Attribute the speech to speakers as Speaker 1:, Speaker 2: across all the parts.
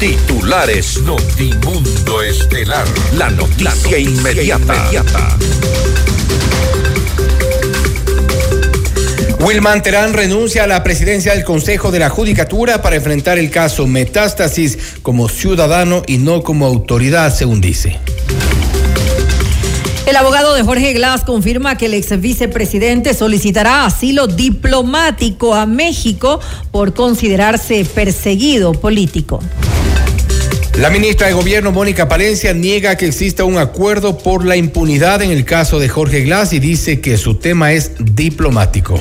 Speaker 1: Titulares Notimundo Estelar. La noticia, inmediata. inmediata.
Speaker 2: Wilman Terán renuncia a la presidencia del Consejo de la Judicatura para enfrentar el caso Metástasis como ciudadano y no como autoridad, según dice.
Speaker 3: El abogado de Jorge Glass confirma que el ex vicepresidente solicitará asilo diplomático a México por considerarse perseguido político.
Speaker 2: La ministra de Gobierno, Mónica Palencia, niega que exista un acuerdo por la impunidad en el caso de Jorge Glass y dice que su tema es diplomático.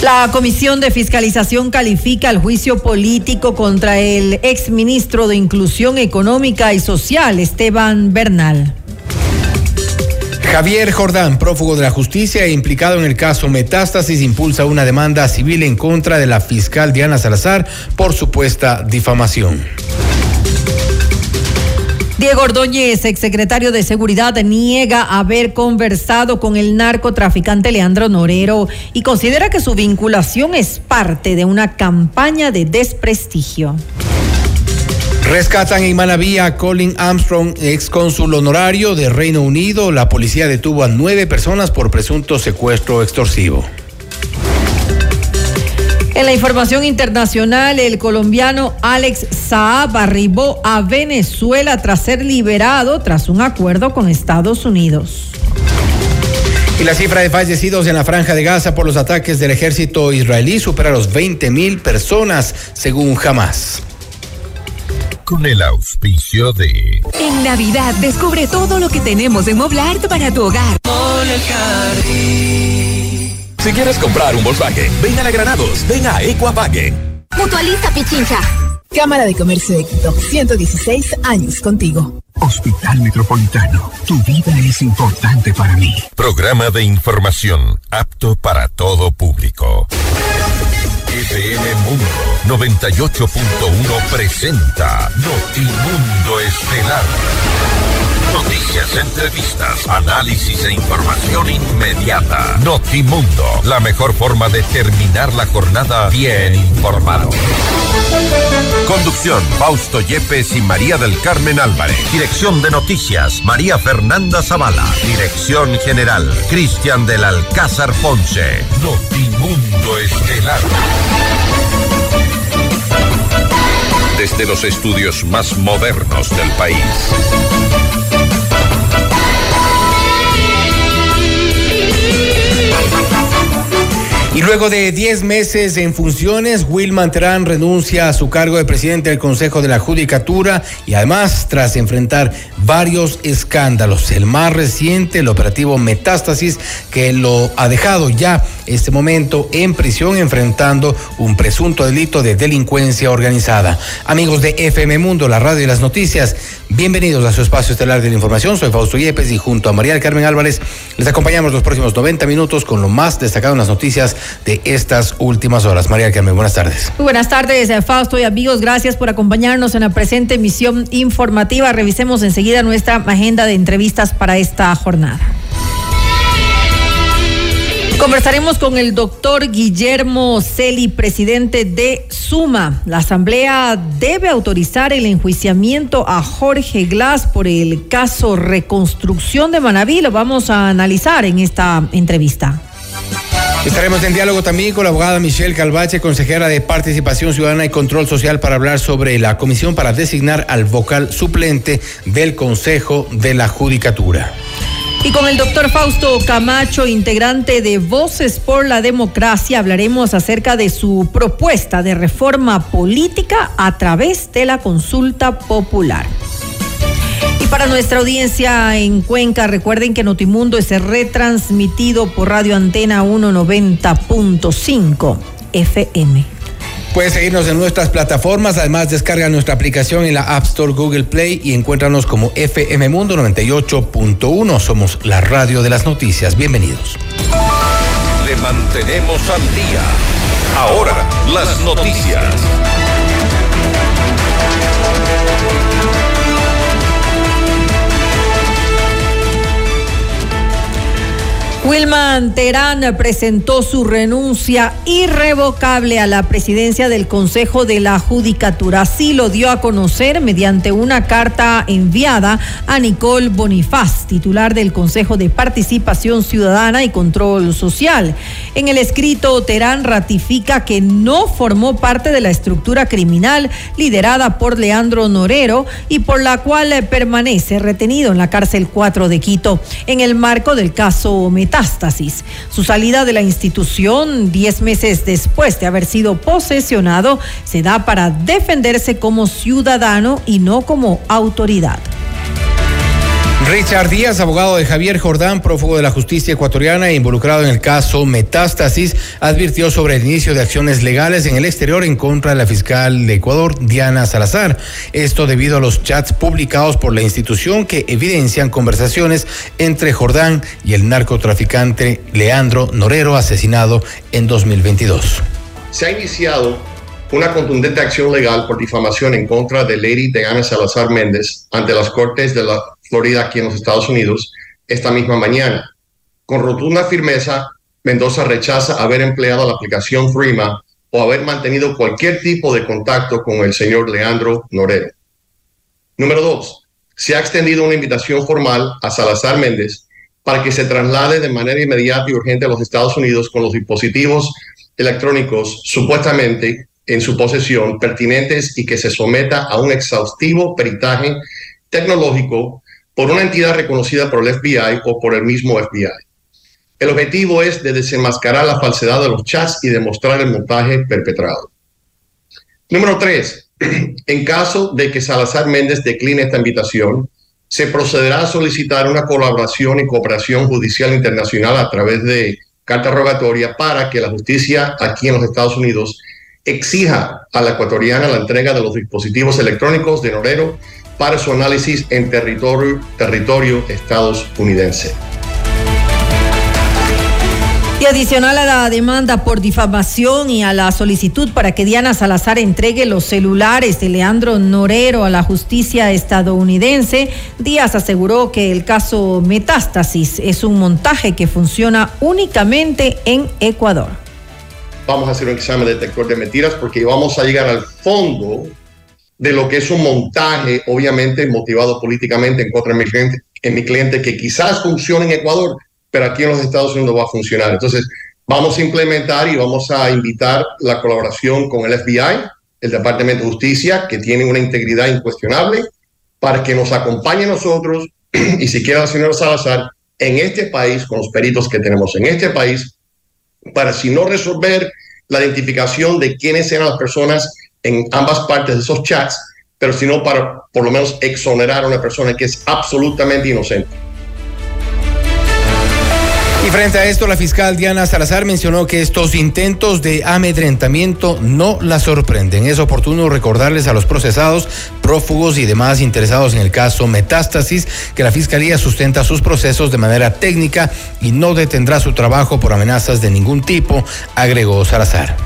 Speaker 3: La Comisión de Fiscalización califica el juicio político contra el exministro de Inclusión Económica y Social, Esteban Bernal.
Speaker 2: Javier Jordán, prófugo de la justicia e implicado en el caso Metástasis, impulsa una demanda civil en contra de la fiscal Diana Salazar por supuesta difamación.
Speaker 3: Diego Ordóñez, exsecretario de Seguridad, niega haber conversado con el narcotraficante Leandro Norero y considera que su vinculación es parte de una campaña de desprestigio.
Speaker 2: Rescatan en Manaví a Colin Armstrong, ex cónsul honorario de Reino Unido. La policía detuvo a nueve personas por presunto secuestro extorsivo.
Speaker 3: En la información internacional, el colombiano Alex Saab arribó a Venezuela tras ser liberado tras un acuerdo con Estados Unidos.
Speaker 2: Y la cifra de fallecidos en la franja de Gaza por los ataques del ejército israelí supera los 20 mil personas, según Hamas
Speaker 1: con el auspicio de...
Speaker 4: En Navidad descubre todo lo que tenemos en Moblart para tu hogar.
Speaker 1: Si quieres comprar un Volkswagen, ven a la Granados, ven a Equavagen.
Speaker 5: Mutualiza Pichincha.
Speaker 6: Cámara de Comercio Éxito, 116 años contigo.
Speaker 7: Hospital Metropolitano, tu vida es importante para mí.
Speaker 1: Programa de información apto para todo público. FM Mundo 98.1 presenta Notimundo Estelar. Noticias, entrevistas, análisis e información inmediata. Notimundo, la mejor forma de terminar la jornada bien informado. Conducción, Fausto Yepes y María del Carmen Álvarez. Dirección de Noticias, María Fernanda Zavala. Dirección General, Cristian del Alcázar Ponce. Notimundo Estelar. Desde los estudios más modernos del país.
Speaker 2: Y luego de 10 meses en funciones, Wilman Terán renuncia a su cargo de presidente del Consejo de la Judicatura y además tras enfrentar varios escándalos. El más reciente, el operativo Metástasis, que lo ha dejado ya este momento en prisión enfrentando un presunto delito de delincuencia organizada. Amigos de FM Mundo, la radio y las noticias, bienvenidos a su espacio estelar de la información. Soy Fausto Yepes y junto a María Carmen Álvarez les acompañamos los próximos 90 minutos con lo más destacado en las noticias de estas últimas horas. María Carmen, buenas tardes.
Speaker 3: Muy buenas tardes, eh, Fausto y amigos. Gracias por acompañarnos en la presente emisión informativa. Revisemos enseguida nuestra agenda de entrevistas para esta jornada. Conversaremos con el doctor Guillermo Celi, presidente de Suma. La Asamblea debe autorizar el enjuiciamiento a Jorge Glass por el caso Reconstrucción de Manaví. Lo vamos a analizar en esta entrevista.
Speaker 2: Estaremos en diálogo también con la abogada Michelle Calvache, consejera de Participación Ciudadana y Control Social, para hablar sobre la comisión para designar al vocal suplente del Consejo de la Judicatura.
Speaker 3: Y con el doctor Fausto Camacho, integrante de Voces por la Democracia, hablaremos acerca de su propuesta de reforma política a través de la consulta popular. Y para nuestra audiencia en Cuenca, recuerden que Notimundo es retransmitido por Radio Antena 190.5 FM.
Speaker 2: Puedes seguirnos en nuestras plataformas, además descarga nuestra aplicación en la App Store, Google Play y encuéntranos como FM Mundo 98.1. Somos la radio de las noticias. Bienvenidos.
Speaker 1: Le mantenemos al día. Ahora, las noticias.
Speaker 3: Wilman Terán presentó su renuncia irrevocable a la presidencia del Consejo de la Judicatura. Así lo dio a conocer mediante una carta enviada a Nicole Bonifaz, titular del Consejo de Participación Ciudadana y Control Social. En el escrito, Terán ratifica que no formó parte de la estructura criminal liderada por Leandro Norero y por la cual permanece retenido en la cárcel 4 de Quito en el marco del caso Meta su salida de la institución, diez meses después de haber sido posesionado, se da para defenderse como ciudadano y no como autoridad.
Speaker 2: Richard Díaz, abogado de Javier Jordán, prófugo de la justicia ecuatoriana e involucrado en el caso Metástasis, advirtió sobre el inicio de acciones legales en el exterior en contra de la fiscal de Ecuador, Diana Salazar. Esto debido a los chats publicados por la institución que evidencian conversaciones entre Jordán y el narcotraficante Leandro Norero, asesinado en 2022.
Speaker 5: Se ha iniciado una contundente acción legal por difamación en contra de Lady Diana Salazar Méndez ante las Cortes de la Florida, aquí en los Estados Unidos, esta misma mañana. Con rotunda firmeza, Mendoza rechaza haber empleado la aplicación FRIMA o haber mantenido cualquier tipo de contacto con el señor Leandro Norero. Número dos, se ha extendido una invitación formal a Salazar Méndez para que se traslade de manera inmediata y urgente a los Estados Unidos con los dispositivos electrónicos supuestamente en su posesión pertinentes y que se someta a un exhaustivo peritaje tecnológico por una entidad reconocida por el FBI o por el mismo FBI. El objetivo es de desenmascarar la falsedad de los chats y demostrar el montaje perpetrado. Número tres, en caso de que Salazar Méndez decline esta invitación, se procederá a solicitar una colaboración y cooperación judicial internacional a través de carta rogatoria para que la justicia aquí en los Estados Unidos exija a la ecuatoriana la entrega de los dispositivos electrónicos de Norero para su análisis en territorio, territorio estadounidense.
Speaker 3: Y adicional a la demanda por difamación y a la solicitud para que Diana Salazar entregue los celulares de Leandro Norero a la justicia estadounidense, Díaz aseguró que el caso Metástasis es un montaje que funciona únicamente en Ecuador.
Speaker 5: Vamos a hacer un examen de detector de mentiras porque vamos a llegar al fondo de lo que es un montaje, obviamente motivado políticamente en contra de mi cliente, que quizás funcione en Ecuador, pero aquí en los Estados Unidos va a funcionar. Entonces, vamos a implementar y vamos a invitar la colaboración con el FBI, el Departamento de Justicia, que tiene una integridad incuestionable, para que nos acompañe nosotros y si quiera la Salazar en este país, con los peritos que tenemos en este país, para si no resolver la identificación de quiénes eran las personas en ambas partes de esos chats, pero sino para por lo menos exonerar a una persona que es absolutamente inocente.
Speaker 2: Y frente a esto, la fiscal Diana Salazar mencionó que estos intentos de amedrentamiento no la sorprenden. Es oportuno recordarles a los procesados, prófugos y demás interesados en el caso Metástasis que la fiscalía sustenta sus procesos de manera técnica y no detendrá su trabajo por amenazas de ningún tipo, agregó Salazar.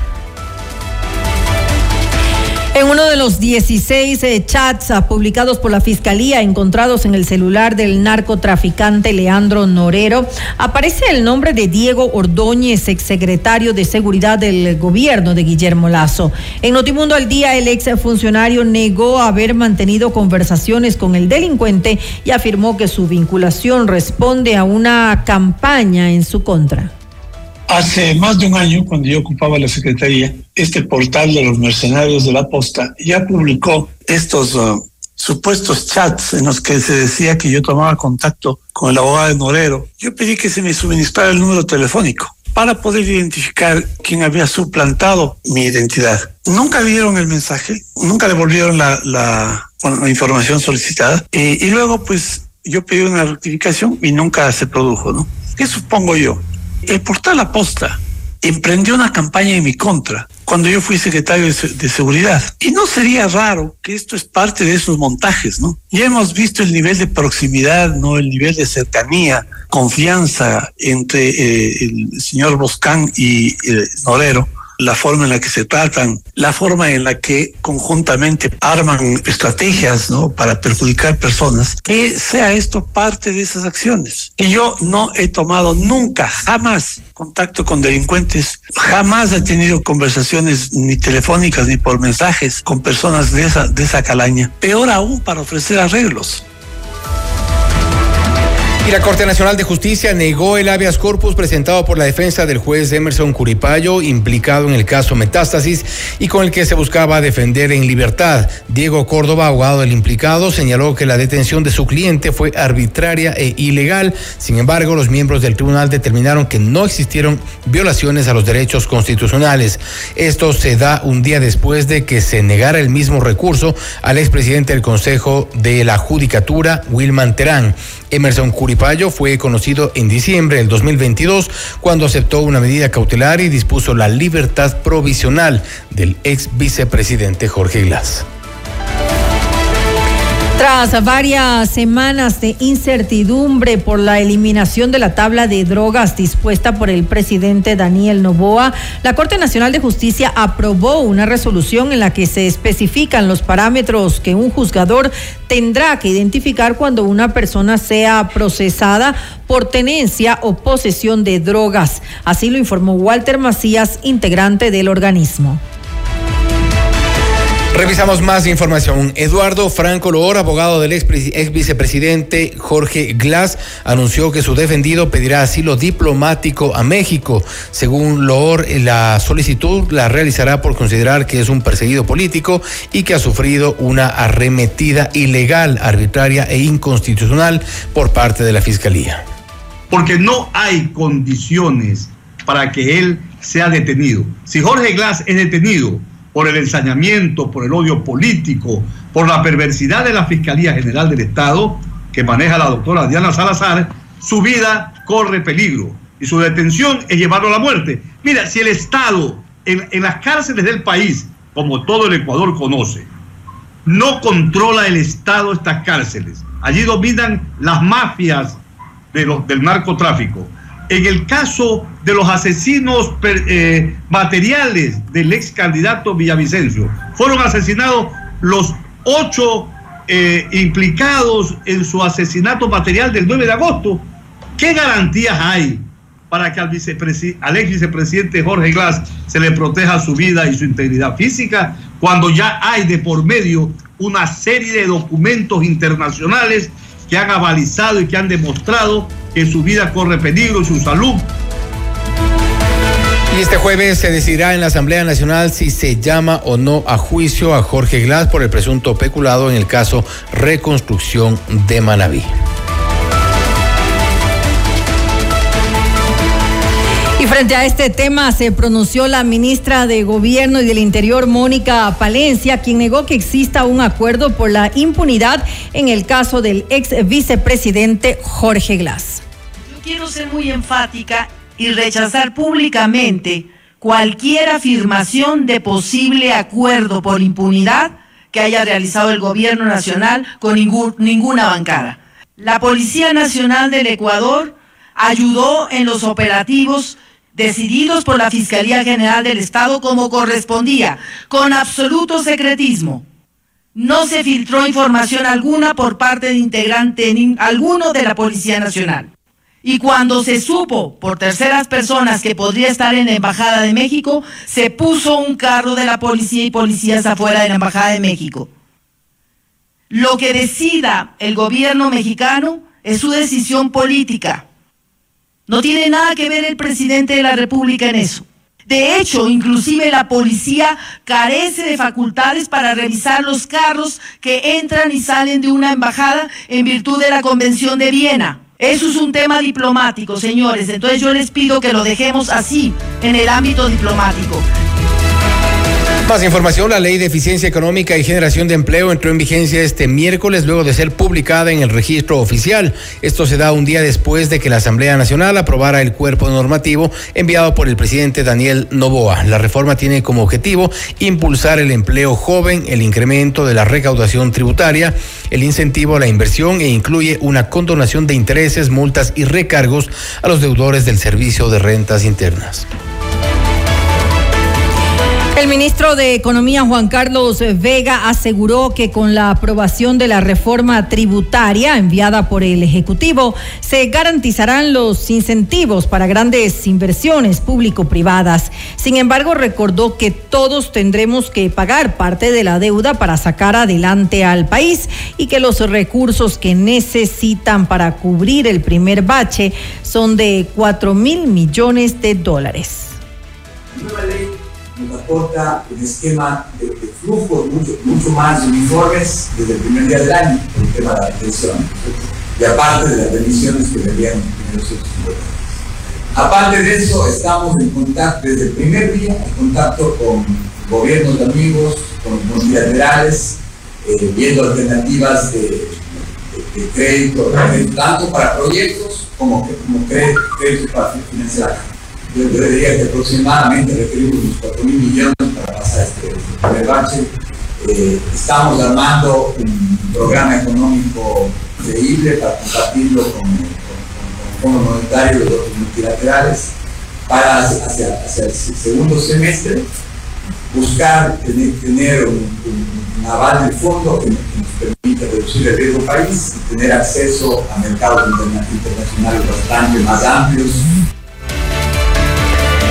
Speaker 3: En uno de los 16 eh, chats ah, publicados por la Fiscalía encontrados en el celular del narcotraficante Leandro Norero, aparece el nombre de Diego Ordóñez, exsecretario de Seguridad del gobierno de Guillermo Lazo. En Notimundo al Día, el ex funcionario negó haber mantenido conversaciones con el delincuente y afirmó que su vinculación responde a una campaña en su contra.
Speaker 8: Hace más de un año, cuando yo ocupaba la Secretaría, este portal de los mercenarios de la posta ya publicó estos uh, supuestos chats en los que se decía que yo tomaba contacto con el abogado de Norero. Yo pedí que se me suministrara el número telefónico para poder identificar quién había suplantado mi identidad. Nunca vieron el mensaje, nunca devolvieron la, la, la información solicitada y, y luego pues yo pedí una rectificación y nunca se produjo, ¿no? ¿Qué supongo yo? El portal Aposta emprendió una campaña en mi contra cuando yo fui secretario de, Seguridad. Y no sería raro que esto es parte de esos montajes, ¿no? Ya hemos visto el nivel de proximidad, ¿no? El nivel de cercanía, confianza entre eh, el señor Boscán y el Norero, la forma en la que se tratan, la forma en la que conjuntamente arman estrategias, ¿no? Para perjudicar personas, que sea esto parte de esas acciones. Y yo no he tomado nunca, jamás contacto con delincuentes, jamás he tenido conversaciones ni telefónicas ni por mensajes con personas de esa, de esa calaña. Peor aún para ofrecer arreglos.
Speaker 2: Y la Corte Nacional de Justicia negó el habeas corpus presentado por la defensa del juez Emerson Curipayo, implicado en el caso Metástasis y con el que se buscaba defender en libertad. Diego Córdoba, abogado del implicado, señaló que la detención de su cliente fue arbitraria e ilegal. Sin embargo, los miembros del tribunal determinaron que no existieron violaciones a los derechos constitucionales. Esto se da un día después de que se negara el mismo recurso al expresidente del Consejo de la Judicatura, Wilman Terán. Emerson Curipayo fue conocido en diciembre del 2022 cuando aceptó una medida cautelar y dispuso la libertad provisional del ex vicepresidente Jorge Glass.
Speaker 3: Tras varias semanas de incertidumbre por la eliminación de la tabla de drogas dispuesta por el presidente Daniel Novoa, la Corte Nacional de Justicia aprobó una resolución en la que se especifican los parámetros que un juzgador tendrá que identificar cuando una persona sea procesada por tenencia o posesión de drogas. Así lo informó Walter Macías, integrante del organismo.
Speaker 2: Revisamos más información. Eduardo Franco Loor, abogado del ex, vicepresidente Jorge Glass, anunció que su defendido pedirá asilo diplomático a México. Según Loor, la solicitud la realizará por considerar que es un perseguido político y que ha sufrido una arremetida ilegal, arbitraria e inconstitucional por parte de la Fiscalía.
Speaker 9: Porque no hay condiciones para que él sea detenido. Si Jorge Glass es detenido, por el ensañamiento, por el odio político, por la perversidad de la Fiscalía General del Estado, que maneja la doctora Diana Salazar, su vida corre peligro y su detención es llevarlo a la muerte. Mira, si el Estado en, las cárceles del país, como todo el Ecuador conoce, no controla el Estado estas cárceles, allí dominan las mafias de los, del narcotráfico en el caso de los asesinos eh, materiales del ex candidato Villavicencio. Fueron asesinados los ocho eh, implicados en su asesinato material del 9 de agosto. ¿Qué garantías hay para que al, al ex vicepresidente Jorge Glass se le proteja su vida y su integridad física cuando ya hay de por medio una serie de documentos internacionales que han avalizado y que han demostrado que su vida corre peligro, su salud.
Speaker 2: Y este jueves se decidirá en la Asamblea Nacional si se llama o no a juicio a Jorge Glass por el presunto peculado en el caso Reconstrucción de Manabí.
Speaker 3: Y frente a este tema se pronunció la ministra de Gobierno y del Interior, Mónica Palencia, quien negó que exista un acuerdo por la impunidad en el caso del ex vicepresidente Jorge Glass.
Speaker 10: Yo quiero ser muy enfática y rechazar públicamente cualquier afirmación de posible acuerdo por impunidad que haya realizado el gobierno nacional con ninguna bancada. La Policía Nacional del Ecuador ayudó en los operativos decididos por la Fiscalía General del Estado como correspondía, con absoluto secretismo. No se filtró información alguna por parte de integrante alguno de la Policía Nacional. Y cuando se supo por terceras personas que podría estar en la Embajada de México, se puso un carro de la policía y policías afuera de la Embajada de México. Lo que decida el gobierno mexicano es su decisión política. No tiene nada que ver el presidente de la República en eso. De hecho, inclusive la policía carece de facultades para revisar los carros que entran y salen de una embajada en virtud de la Convención de Viena. Eso es un tema diplomático, señores. Entonces yo les pido que lo dejemos así, en el ámbito diplomático.
Speaker 2: Más información, la ley de eficiencia económica y generación de empleo entró en vigencia este miércoles luego de ser publicada en el registro oficial. Esto se da un día después de que la Asamblea Nacional aprobara el cuerpo normativo enviado por el presidente Daniel Novoa. La reforma tiene como objetivo impulsar el empleo joven, el incremento de la recaudación tributaria, el incentivo a la inversión e incluye una condonación de intereses, multas y recargos a los deudores del servicio de rentas internas.
Speaker 3: El ministro de Economía Juan Carlos Vega aseguró que con la aprobación de la reforma tributaria enviada por el Ejecutivo se garantizarán los incentivos para grandes inversiones público-privadas. Sin embargo, recordó que todos tendremos que pagar parte de la deuda para sacar adelante al país y que los recursos que necesitan para cubrir el primer bache son de 4 mil millones de dólares
Speaker 11: nos aporta un esquema de, de flujos mucho, mucho, más uniformes desde el primer día del año, el tema de la atención, y aparte de las emisiones que venían en los Aparte de eso, estamos en contacto desde el primer día, en contacto con gobiernos de amigos, con multilaterales, eh, viendo alternativas de, de, de crédito, tanto para proyectos como, como crédito para financiar yo, diría que aproximadamente requerimos unos 4 mil millones para pasar este. Eh, estamos armando un programa económico creíble para compartirlo con, con, el Fondo Monetario y los otros multilaterales para hacia, hacia, el segundo semestre buscar tener, tener un, un, aval del fondo que, nos permita reducir el riesgo país y tener acceso a mercados internacionales bastante más amplios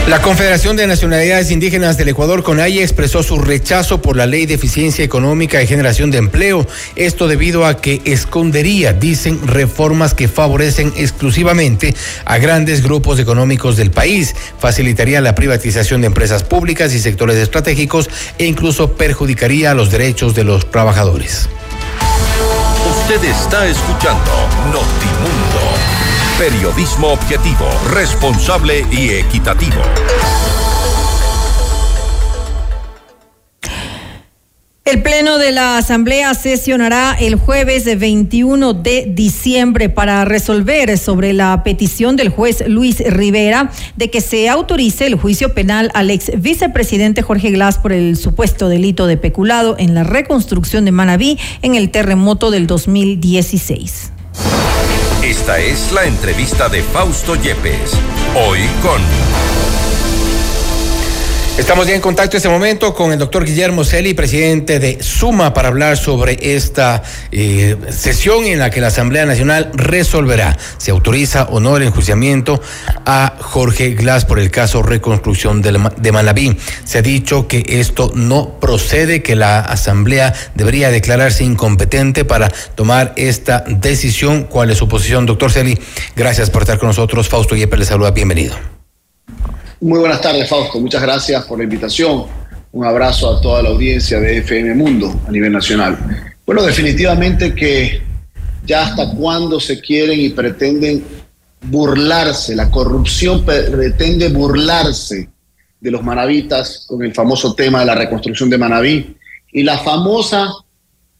Speaker 2: la Confederación de Nacionalidades Indígenas del Ecuador, CONAIE, expresó su rechazo por la Ley de Eficiencia Económica y Generación de Empleo. Esto debido a que escondería, dicen, reformas que favorecen exclusivamente a grandes grupos económicos del país, facilitaría la privatización de empresas públicas y sectores estratégicos e incluso perjudicaría los derechos de los trabajadores.
Speaker 1: Usted está escuchando Notimundo. Periodismo objetivo, responsable y equitativo.
Speaker 3: El Pleno de la Asamblea sesionará el jueves 21 de diciembre para resolver sobre la petición del juez Luis Rivera de que se autorice el juicio penal al ex vicepresidente Jorge Glass por el supuesto delito de peculado en la reconstrucción de Manabí en el terremoto del 2016.
Speaker 1: Esta es la entrevista de Fausto Yepes. Hoy con...
Speaker 2: Estamos ya en contacto en este momento con el doctor Guillermo Celi, presidente de Suma, para hablar sobre esta eh, sesión en la que la Asamblea Nacional resolverá si autoriza o no el enjuiciamiento a Jorge Glass por el caso reconstrucción de, de Manabí. Se ha dicho que esto no procede, que la Asamblea debería declararse incompetente para tomar esta decisión. ¿Cuál es su posición, doctor Celi? Gracias por estar con nosotros. Fausto Yepes le saluda. Bienvenido.
Speaker 12: Muy buenas tardes, Fausto. Muchas gracias por la invitación. Un abrazo a toda la audiencia de FM Mundo a nivel nacional. Bueno, definitivamente que ya hasta cuándo se quieren y pretenden burlarse, la corrupción pretende burlarse de los manavitas con el famoso tema de la reconstrucción de Manabí y la famosa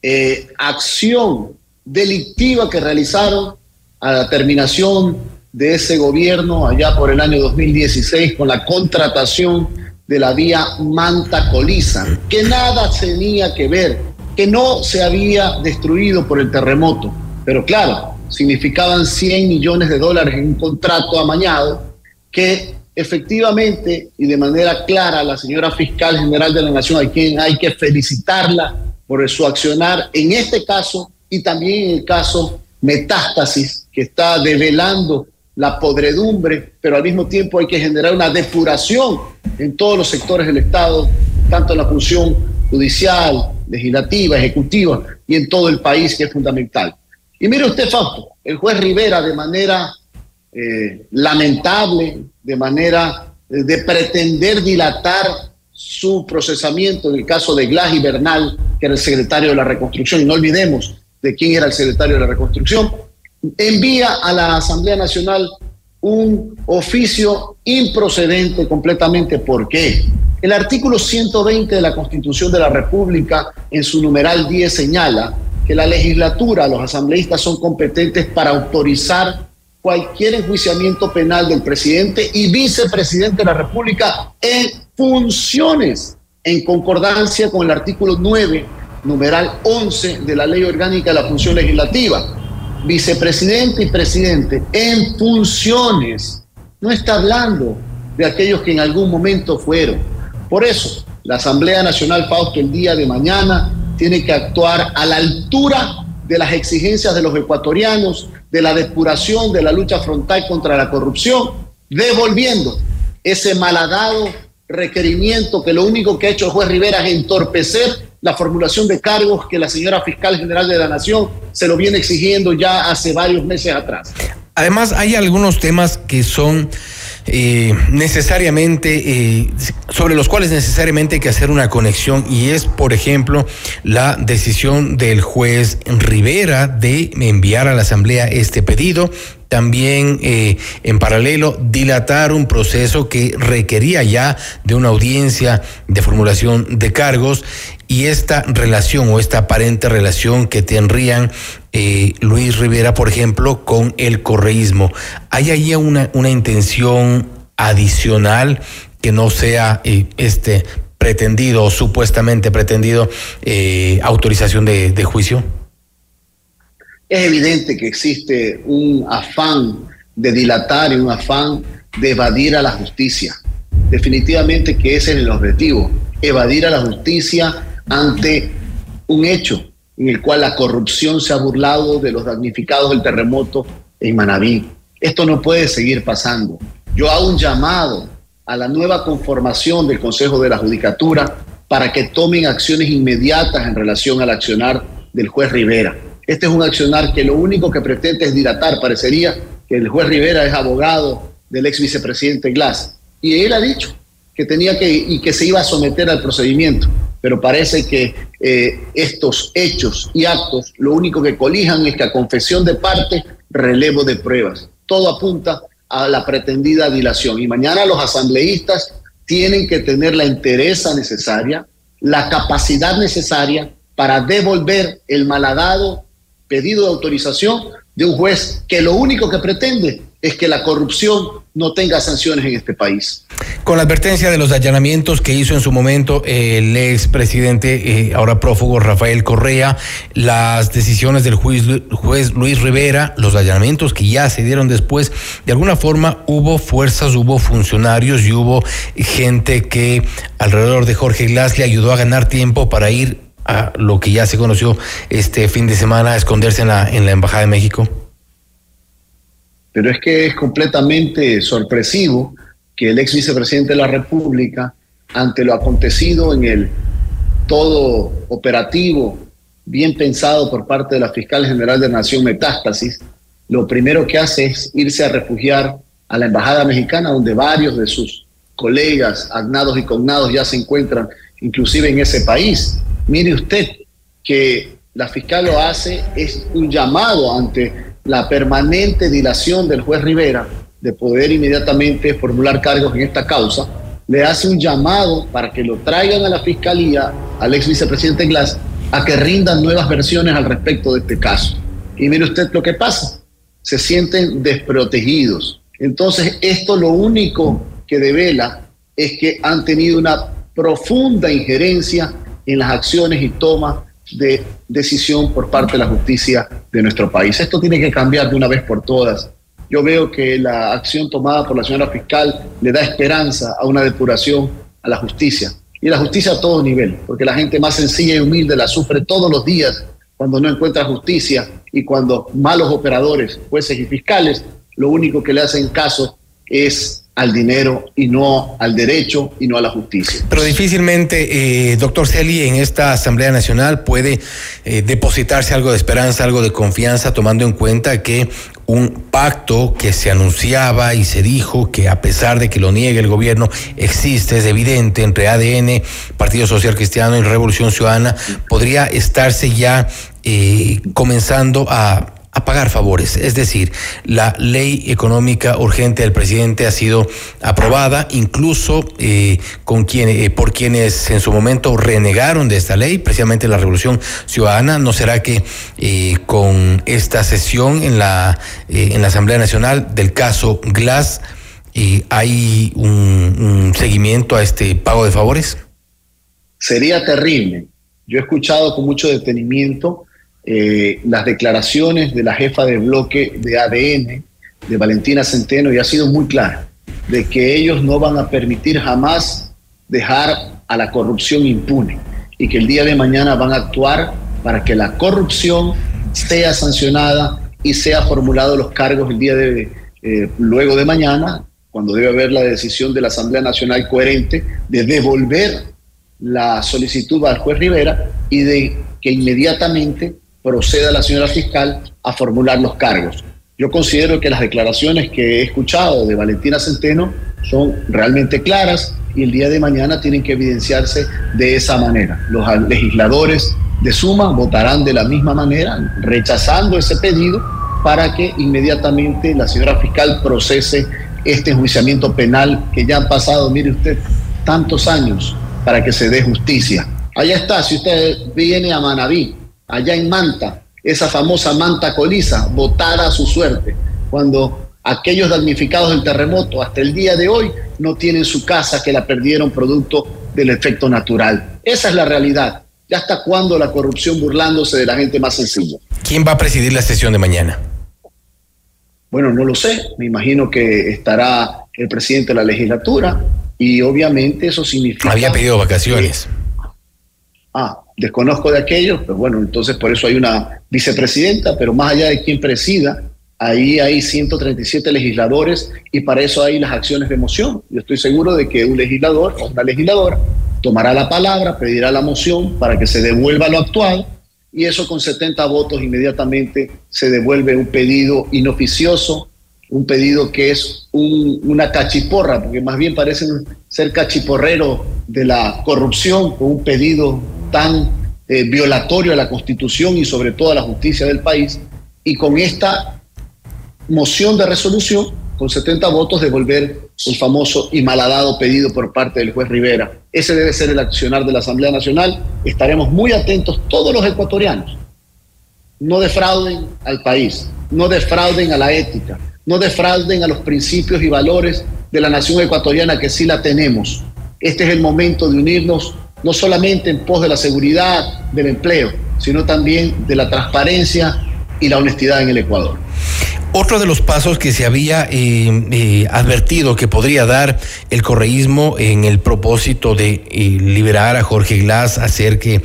Speaker 12: eh, acción delictiva que realizaron a la terminación de ese gobierno allá por el año 2016 con la contratación de la vía Manta-Coliza, que nada tenía que ver, que no se había destruido por el terremoto, pero claro, significaban 100 millones de dólares en un contrato amañado que efectivamente y de manera clara la señora fiscal general de la Nación, a quien hay que felicitarla por su accionar en este caso y también en el caso Metástasis, que está develando la podredumbre, pero al mismo tiempo hay que generar una depuración en todos los sectores del Estado, tanto en la función judicial, legislativa, ejecutiva y en todo el país, que es fundamental. Y mire usted, Fausto, el juez Rivera de manera eh, lamentable, de manera eh, de pretender dilatar su procesamiento en el caso de Glass y Bernal, que era el secretario de la reconstrucción, y no olvidemos de quién era el secretario de la reconstrucción, envía a la Asamblea Nacional un oficio improcedente completamente. ¿Por qué? El artículo 120 de la Constitución de la República, en su numeral 10, señala que la legislatura, los asambleístas son competentes para autorizar cualquier enjuiciamiento penal del presidente y vicepresidente de la República en funciones, en concordancia con el artículo 9, numeral 11 de la Ley Orgánica de la Función Legislativa vicepresidente y presidente en funciones. No está hablando de aquellos que en algún momento fueron. Por eso, La Asamblea Nacional Fausto el día de mañana tiene que actuar a la altura de las exigencias de los ecuatorianos, de la depuración, de la lucha frontal contra la corrupción, devolviendo ese malhadado requerimiento que lo único que ha hecho el juez Rivera es entorpecer la formulación de cargos que la señora fiscal general de la Nación se lo viene exigiendo ya hace varios meses atrás.
Speaker 2: Además, hay algunos temas que son eh, necesariamente, eh, sobre los cuales necesariamente hay que hacer una conexión y es, por ejemplo, la decisión del juez Rivera de enviar a la Asamblea este pedido también eh, en paralelo dilatar un proceso que requería ya de una audiencia de formulación de cargos y esta relación o esta aparente relación que tendrían eh, Luis Rivera, por ejemplo, con el correísmo. ¿Hay ahí una, una intención adicional que no sea eh, este pretendido o supuestamente pretendido autorización de juicio?
Speaker 12: Es evidente que existe un afán de dilatar y un afán de evadir a la justicia. Definitivamente que ese es el objetivo, evadir a la justicia ante un hecho en el cual la corrupción se ha burlado de los damnificados del terremoto en Manabí. Esto no puede seguir pasando. Yo hago un llamado a la nueva conformación del Consejo de la Judicatura para que tomen acciones inmediatas en relación al accionar del juez Rivera. Este es un accionar que lo único que pretende es dilatar. Parecería que el juez Rivera es abogado del ex vicepresidente Glass. Y él ha dicho que tenía que y que se iba a someter al procedimiento pero parece que eh, estos hechos y actos lo único que colijan es que a confesión de parte, relevo de pruebas. Todo apunta a la pretendida dilación. Y mañana los asambleístas tienen que tener la entereza necesaria, la capacidad necesaria para devolver el malhadado pedido de autorización de un juez que lo único que pretende es que la corrupción no tenga sanciones en este país.
Speaker 2: Con la advertencia de los allanamientos que hizo en su momento el expresidente, eh, ahora prófugo Rafael Correa, las decisiones del juez, juez Luis Rivera, los allanamientos que ya se dieron después, de alguna forma hubo fuerzas, hubo funcionarios y hubo gente que alrededor de Jorge Glass le ayudó a ganar tiempo para ir a lo que ya se conoció este fin de semana, a esconderse en la, en la Embajada de México
Speaker 12: pero es que es completamente sorpresivo que el ex vicepresidente de la República, ante lo acontecido en el todo operativo, bien pensado por parte de la fiscal general de Nación Metástasis, lo primero que hace es irse a refugiar a la embajada mexicana, donde varios de sus colegas, agnados y cognados ya se encuentran inclusive en ese país. Mire usted que la fiscal lo hace, es un llamado ante la permanente dilación del juez Rivera de poder inmediatamente formular cargos en esta causa, le hace un llamado para que lo traigan a la fiscalía, al ex vicepresidente Glass, a que rindan nuevas versiones al respecto de este caso. Y mire usted lo que pasa, se sienten desprotegidos. Entonces, esto lo único que devela es que han tenido una profunda injerencia en las acciones y tomas de decisión por parte de la justicia de nuestro país. Esto tiene que cambiar de una vez por todas. Yo veo que la acción tomada por la señora fiscal le da esperanza a una depuración a la justicia. Y la justicia a todo nivel, porque la gente más sencilla y humilde la sufre todos los días cuando no encuentra justicia y cuando malos operadores, jueces y fiscales, lo único que le hacen caso es al dinero y no al derecho y no a la justicia.
Speaker 2: Pero difícilmente, eh, doctor Celi, en esta Asamblea Nacional puede eh, depositarse algo de esperanza, algo de confianza, tomando en cuenta que un pacto que se anunciaba y se dijo que a pesar de que lo niegue el gobierno, existe, es evidente, entre ADN, Partido Social Cristiano y Revolución Ciudadana, podría estarse ya eh, comenzando a a pagar favores. Es decir, la ley económica urgente del presidente ha sido aprobada, incluso eh, con quien, eh, por quienes en su momento renegaron de esta ley, precisamente la Revolución Ciudadana. ¿No será que eh, con esta sesión en la, en la Asamblea Nacional del caso Glass hay un seguimiento a este pago de favores?
Speaker 12: Sería terrible. Yo he escuchado con mucho detenimiento eh, las declaraciones de la jefa de bloque de ADN, de Valentina Centeno, y ha sido muy clara, de que ellos no van a permitir jamás dejar a la corrupción impune y que el día de mañana van a actuar para que la corrupción sea sancionada y sea formulado los cargos el día de eh, luego de mañana, cuando debe haber la decisión de la Asamblea Nacional coherente de devolver la solicitud al juez Rivera y de que inmediatamente proceda la señora fiscal a formular los cargos. Yo considero que las declaraciones que he escuchado de Valentina Centeno son realmente claras y el día de mañana tienen que evidenciarse de esa manera. Los legisladores de Suma votarán de la misma manera, rechazando ese pedido para que inmediatamente la señora fiscal procese este enjuiciamiento penal que ya han pasado, mire usted, tantos años para que se dé justicia. Allá está, si usted viene a Manabí, allá en Manta, esa famosa Manta Coliza, votada a su suerte, cuando aquellos damnificados del terremoto hasta el día de hoy no tienen su casa que la perdieron producto del efecto natural. Esa es la realidad. ¿Ya hasta cuándo la corrupción burlándose de la gente más sencilla?
Speaker 2: ¿Quién va a presidir la sesión de mañana?
Speaker 12: Bueno, no lo sé. Me imagino que estará el presidente de la legislatura y obviamente eso significa...
Speaker 2: Había pedido vacaciones.
Speaker 12: ah, desconozco de aquello, pero bueno, entonces por eso hay una vicepresidenta, pero más allá de quien presida, ahí hay 137 legisladores y para eso hay las acciones de moción. Yo estoy seguro de que un legislador o una legisladora tomará la palabra, pedirá la moción para que se devuelva lo actual y eso con 70 votos inmediatamente se devuelve un pedido inoficioso, un pedido que es una cachiporra, porque más bien parecen ser cachiporreros de la corrupción, con un pedido tan eh, violatorio a la Constitución y sobre todo a la justicia del país, y con esta moción de resolución, con 70 votos, devolver el famoso y malhadado pedido por parte del juez Rivera. Ese debe ser el accionar de la Asamblea Nacional. Estaremos muy atentos todos los ecuatorianos. No defrauden al país, no defrauden a la ética, no defrauden a los principios y valores de la nación ecuatoriana que sí la tenemos. Este es el momento de unirnos no solamente en pos de la seguridad, del empleo, sino también de la transparencia y la honestidad en el Ecuador.
Speaker 2: Otro de los pasos que se había eh, eh, advertido que podría dar el correísmo en el propósito de eh, liberar a Jorge Glass, hacer que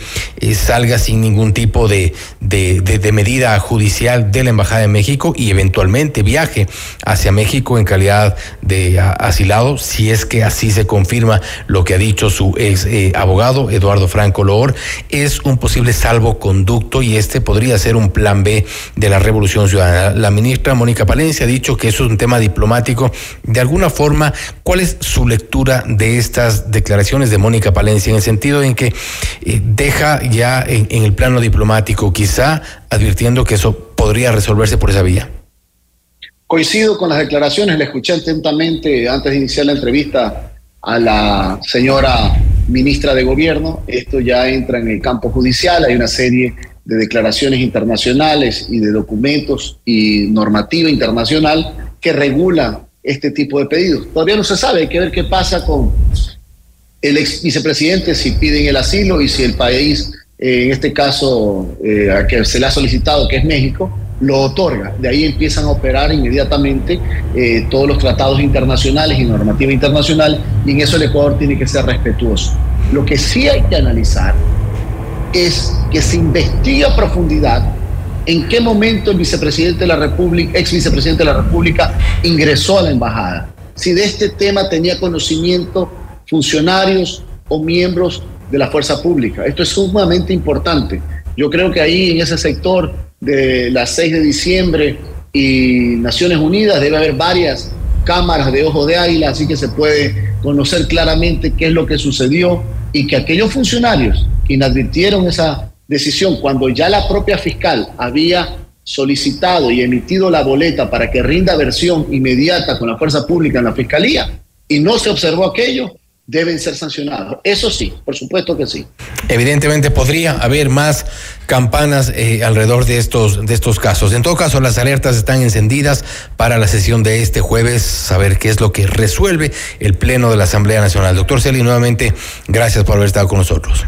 Speaker 2: salga sin ningún tipo de, de, medida judicial de la Embajada de México y eventualmente viaje hacia México en calidad de asilado, si es que así se confirma lo que ha dicho su ex abogado, Eduardo Franco Loor, es un posible salvoconducto y este podría ser un plan B de la Revolución Ciudadana. La ministra Mónica Palencia ha dicho que eso es un tema diplomático. De alguna forma, ¿cuál es su lectura de estas declaraciones de Mónica Palencia en el sentido en que eh, deja ya en, el plano diplomático, quizá advirtiendo que eso podría resolverse por esa vía?
Speaker 12: Coincido con las declaraciones, le escuché atentamente antes de iniciar la entrevista a la señora ministra de Gobierno. Esto ya entra en el campo judicial, hay una serie de declaraciones internacionales y de documentos y normativa internacional que regula este tipo de pedidos. Todavía no se sabe, hay que ver qué pasa con el ex vicepresidente si piden el asilo y si el país, eh, en este caso eh, a que se le ha solicitado, que es México, lo otorga. De ahí empiezan a operar inmediatamente eh, todos los tratados internacionales y normativa internacional y en eso el Ecuador tiene que ser respetuoso. Lo que sí hay que analizar es que se investigue a profundidad en qué momento el vicepresidente de la República, ex vicepresidente de la República, ingresó a la embajada. Si de este tema tenía conocimiento funcionarios o miembros de la fuerza pública. Esto es sumamente importante. Yo creo que ahí en ese sector de las 6 de diciembre y Naciones Unidas debe haber varias cámaras de ojo de águila, así que se puede conocer claramente qué es lo que sucedió y que aquellos funcionarios quienes advirtieron esa decisión cuando ya la propia fiscal había solicitado y emitido la boleta para que rinda versión inmediata con la fuerza pública en la fiscalía y no se observó aquello, deben ser sancionados. Eso sí, por supuesto que sí.
Speaker 2: Evidentemente podría haber más campanas eh, alrededor de estos, de estos casos. En todo caso, las alertas están encendidas para la sesión de este jueves, saber qué es lo que resuelve el Pleno de la Asamblea Nacional. Doctor Celi, nuevamente, gracias por haber estado con nosotros.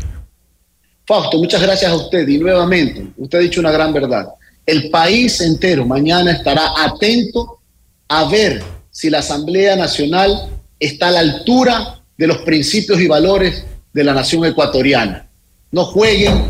Speaker 12: Fausto, muchas gracias a usted y nuevamente, usted ha dicho una gran verdad. El país entero mañana estará atento a ver si la Asamblea Nacional está a la altura de los principios y valores de la nación ecuatoriana. No jueguen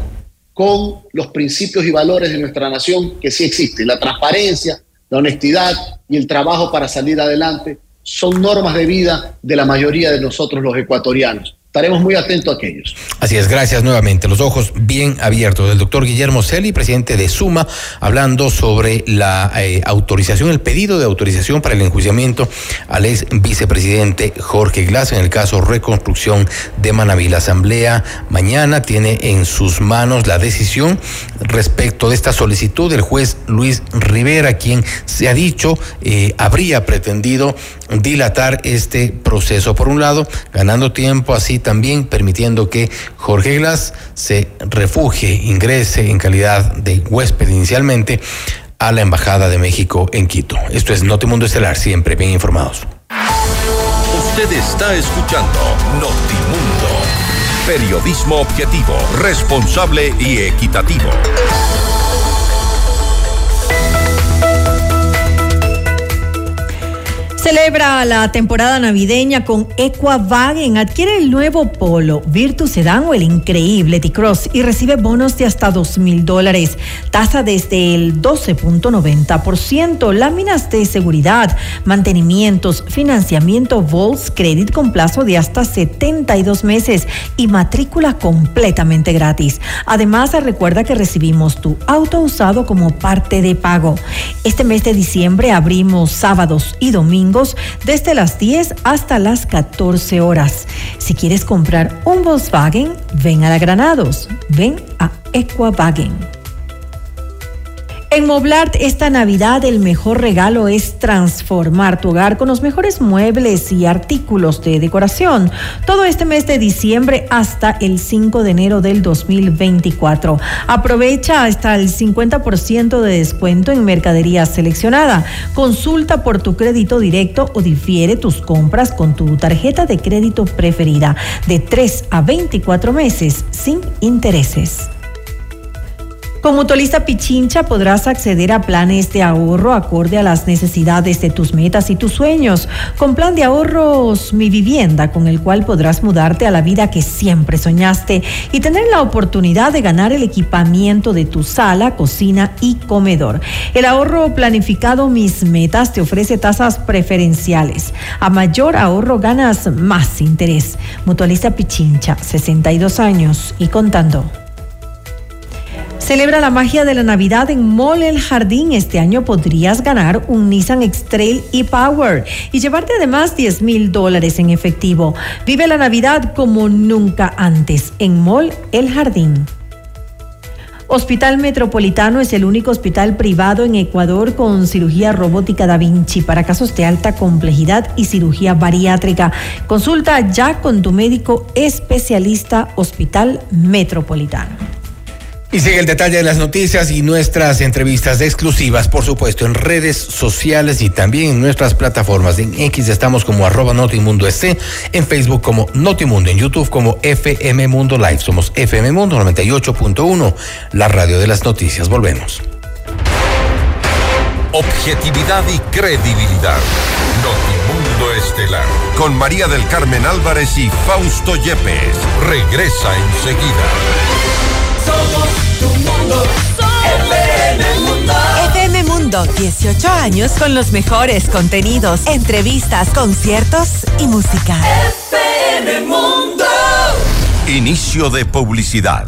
Speaker 12: con los principios y valores de nuestra nación que sí existen. La transparencia, la honestidad y el trabajo para salir adelante son normas de vida de la mayoría de nosotros los ecuatorianos estaremos muy atentos a aquellos.
Speaker 2: Así es, gracias nuevamente. Los ojos bien abiertos del doctor Guillermo Celi, presidente de Suma, hablando sobre la eh, autorización, el pedido de autorización para el enjuiciamiento al ex vicepresidente Jorge Glass en el caso reconstrucción de Manaví. La Asamblea mañana tiene en sus manos la decisión respecto de esta solicitud del juez Luis Rivera, quien se ha dicho eh, habría pretendido dilatar este proceso. Por un lado, ganando tiempo así también permitiendo que Jorge Glass se refugie, ingrese en calidad de huésped inicialmente a la Embajada de México en Quito. Esto es Notimundo Estelar, siempre bien informados.
Speaker 1: Usted está escuchando Notimundo, periodismo objetivo, responsable y equitativo.
Speaker 3: Celebra la temporada navideña con Equavagen. Adquiere el nuevo Polo, Virtus Sedan o el increíble T-Cross y recibe bonos de hasta dos mil dólares. Tasa desde el 12.90%. Láminas de seguridad, mantenimientos, financiamiento Volts Credit con plazo de hasta 72 meses y matrícula completamente gratis. Además, recuerda que recibimos tu auto usado como parte de pago. Este mes de diciembre abrimos sábados y domingos desde las 10 hasta las 14 horas. Si quieres comprar un Volkswagen, ven a la Granados, ven a Equavagen. En Moblart esta Navidad el mejor regalo es transformar tu hogar con los mejores muebles y artículos de decoración. Todo este mes de diciembre hasta el 5 de enero del 2024. Aprovecha hasta el 50% de descuento en mercadería seleccionada. Consulta por tu crédito directo o difiere tus compras con tu tarjeta de crédito preferida de 3 a 24 meses sin intereses. Con Mutualista Pichincha podrás acceder a planes de ahorro acorde a las necesidades de tus metas y tus sueños. Con plan de ahorros Mi Vivienda, con el cual podrás mudarte a la vida que siempre soñaste y tener la oportunidad de ganar el equipamiento de tu sala, cocina y comedor. El ahorro planificado Mis Metas te ofrece tasas preferenciales. A mayor ahorro ganas más interés. Mutualista Pichincha, 62 años y contando. Celebra la magia de la Navidad en Mall El Jardín. Este año podrías ganar un Nissan X-Trail e-Power y llevarte además 10 mil dólares en efectivo. Vive la Navidad como nunca antes en Mall El Jardín. Hospital Metropolitano es el único hospital privado en Ecuador con cirugía robótica Da Vinci para casos de alta complejidad y cirugía bariátrica. Consulta ya con tu médico especialista Hospital Metropolitano.
Speaker 2: Y sigue el detalle de las noticias y nuestras entrevistas exclusivas, por supuesto, en redes sociales y también en nuestras plataformas. En X estamos como arroba Notimundo SC, en Facebook como Notimundo, en YouTube como FM Mundo Live. Somos FM Mundo 98.1, la radio de las noticias. Volvemos.
Speaker 1: Objetividad y credibilidad. Notimundo Estelar. Con María del Carmen Álvarez y Fausto Yepes. Regresa enseguida.
Speaker 4: Mundo. FM Mundo. FM Mundo, 18 años con los mejores contenidos, entrevistas, conciertos y música.
Speaker 1: FM Mundo. Inicio de publicidad.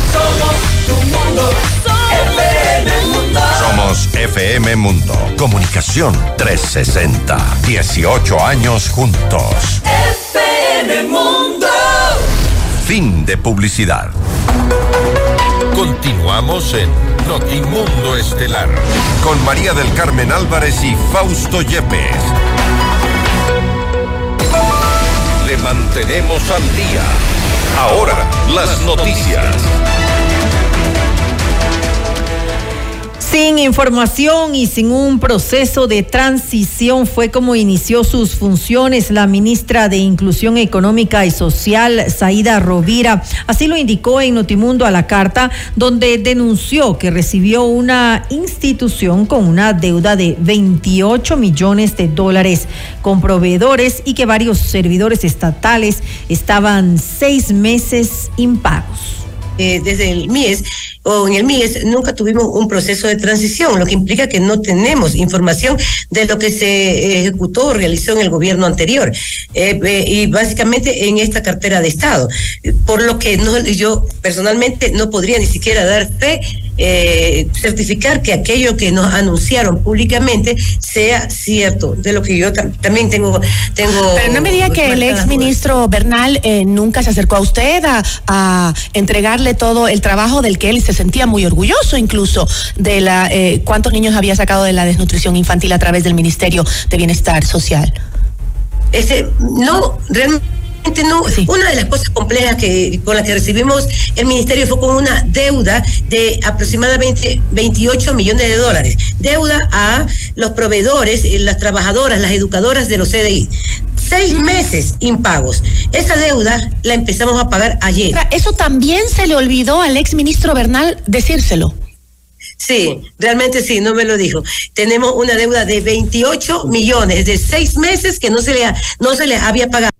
Speaker 1: Somos tu mundo. FM Mundo. Somos FM Mundo. Comunicación 360. 18 años juntos. FM Mundo. Fin de publicidad. Continuamos en Notimundo Estelar con María del Carmen Álvarez y Fausto Yepes. Mantenemos al día. Ahora, las noticias.
Speaker 3: Sin información y sin un proceso de transición fue como inició sus funciones la ministra de Inclusión Económica y Social, Saida Rovira. Así lo indicó en Notimundo a la carta, donde denunció que recibió una institución con una deuda de 28 millones de dólares con proveedores y que varios servidores estatales estaban seis meses impagos.
Speaker 13: Eh, desde el MIES o en el MIES nunca tuvimos un proceso de transición, lo que implica que no tenemos información de lo que se ejecutó o realizó en el gobierno anterior eh, eh, y básicamente en esta cartera de Estado, por lo que no, yo personalmente no podría ni siquiera dar fe eh, certificar que aquello que nos anunciaron públicamente sea cierto, de lo que yo también tengo, tengo.
Speaker 14: Pero no me diga que el ex ministro Bernal eh, nunca se acercó a usted a, a, entregarle todo el trabajo del que él se sentía muy orgulloso, incluso de la eh, cuántos niños había sacado de la desnutrición infantil a través del Ministerio de Bienestar Social.
Speaker 13: No, realmente no, una de las cosas complejas que con las que recibimos el ministerio fue con una deuda de aproximadamente 28 millones de dólares. Deuda a los proveedores, eh, las trabajadoras, las educadoras de los CDI. Seis meses impagos. Esa deuda la empezamos a pagar ayer.
Speaker 14: Eso también se le olvidó al ex ministro Bernal decírselo.
Speaker 13: Sí, realmente sí, no me lo dijo. Tenemos una deuda de 28 millones de seis meses que no se le, no se le había pagado.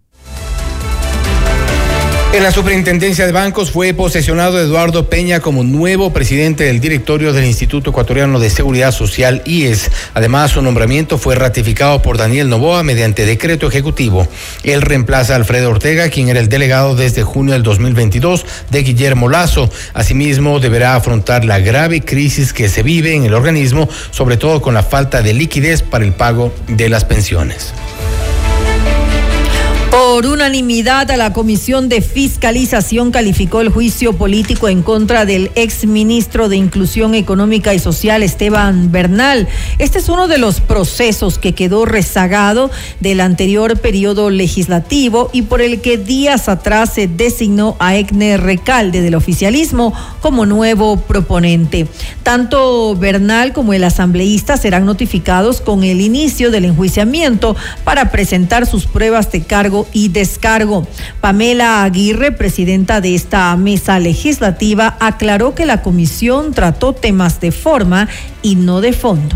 Speaker 2: En la superintendencia de bancos fue posesionado Eduardo Peña como nuevo presidente del directorio del Instituto Ecuatoriano de Seguridad Social, IES. Además, su nombramiento fue ratificado por Daniel Novoa mediante decreto ejecutivo. Él reemplaza a Alfredo Ortega, quien era el delegado desde junio del 2022 de Guillermo Lazo. Asimismo, deberá afrontar la grave crisis que se vive en el organismo, sobre todo con la falta de liquidez para el pago de las pensiones.
Speaker 3: Por unanimidad, a la Comisión de Fiscalización calificó el juicio político en contra del exministro de Inclusión Económica y Social, Esteban Bernal. Este es uno de los procesos que quedó rezagado del anterior periodo legislativo y por el que días atrás se designó a Egner Recalde del oficialismo como nuevo proponente. Tanto Bernal como el asambleísta serán notificados con el inicio del enjuiciamiento para presentar sus pruebas de cargo y descargo. Pamela Aguirre, presidenta de esta mesa legislativa, aclaró que la comisión trató temas de forma y no de fondo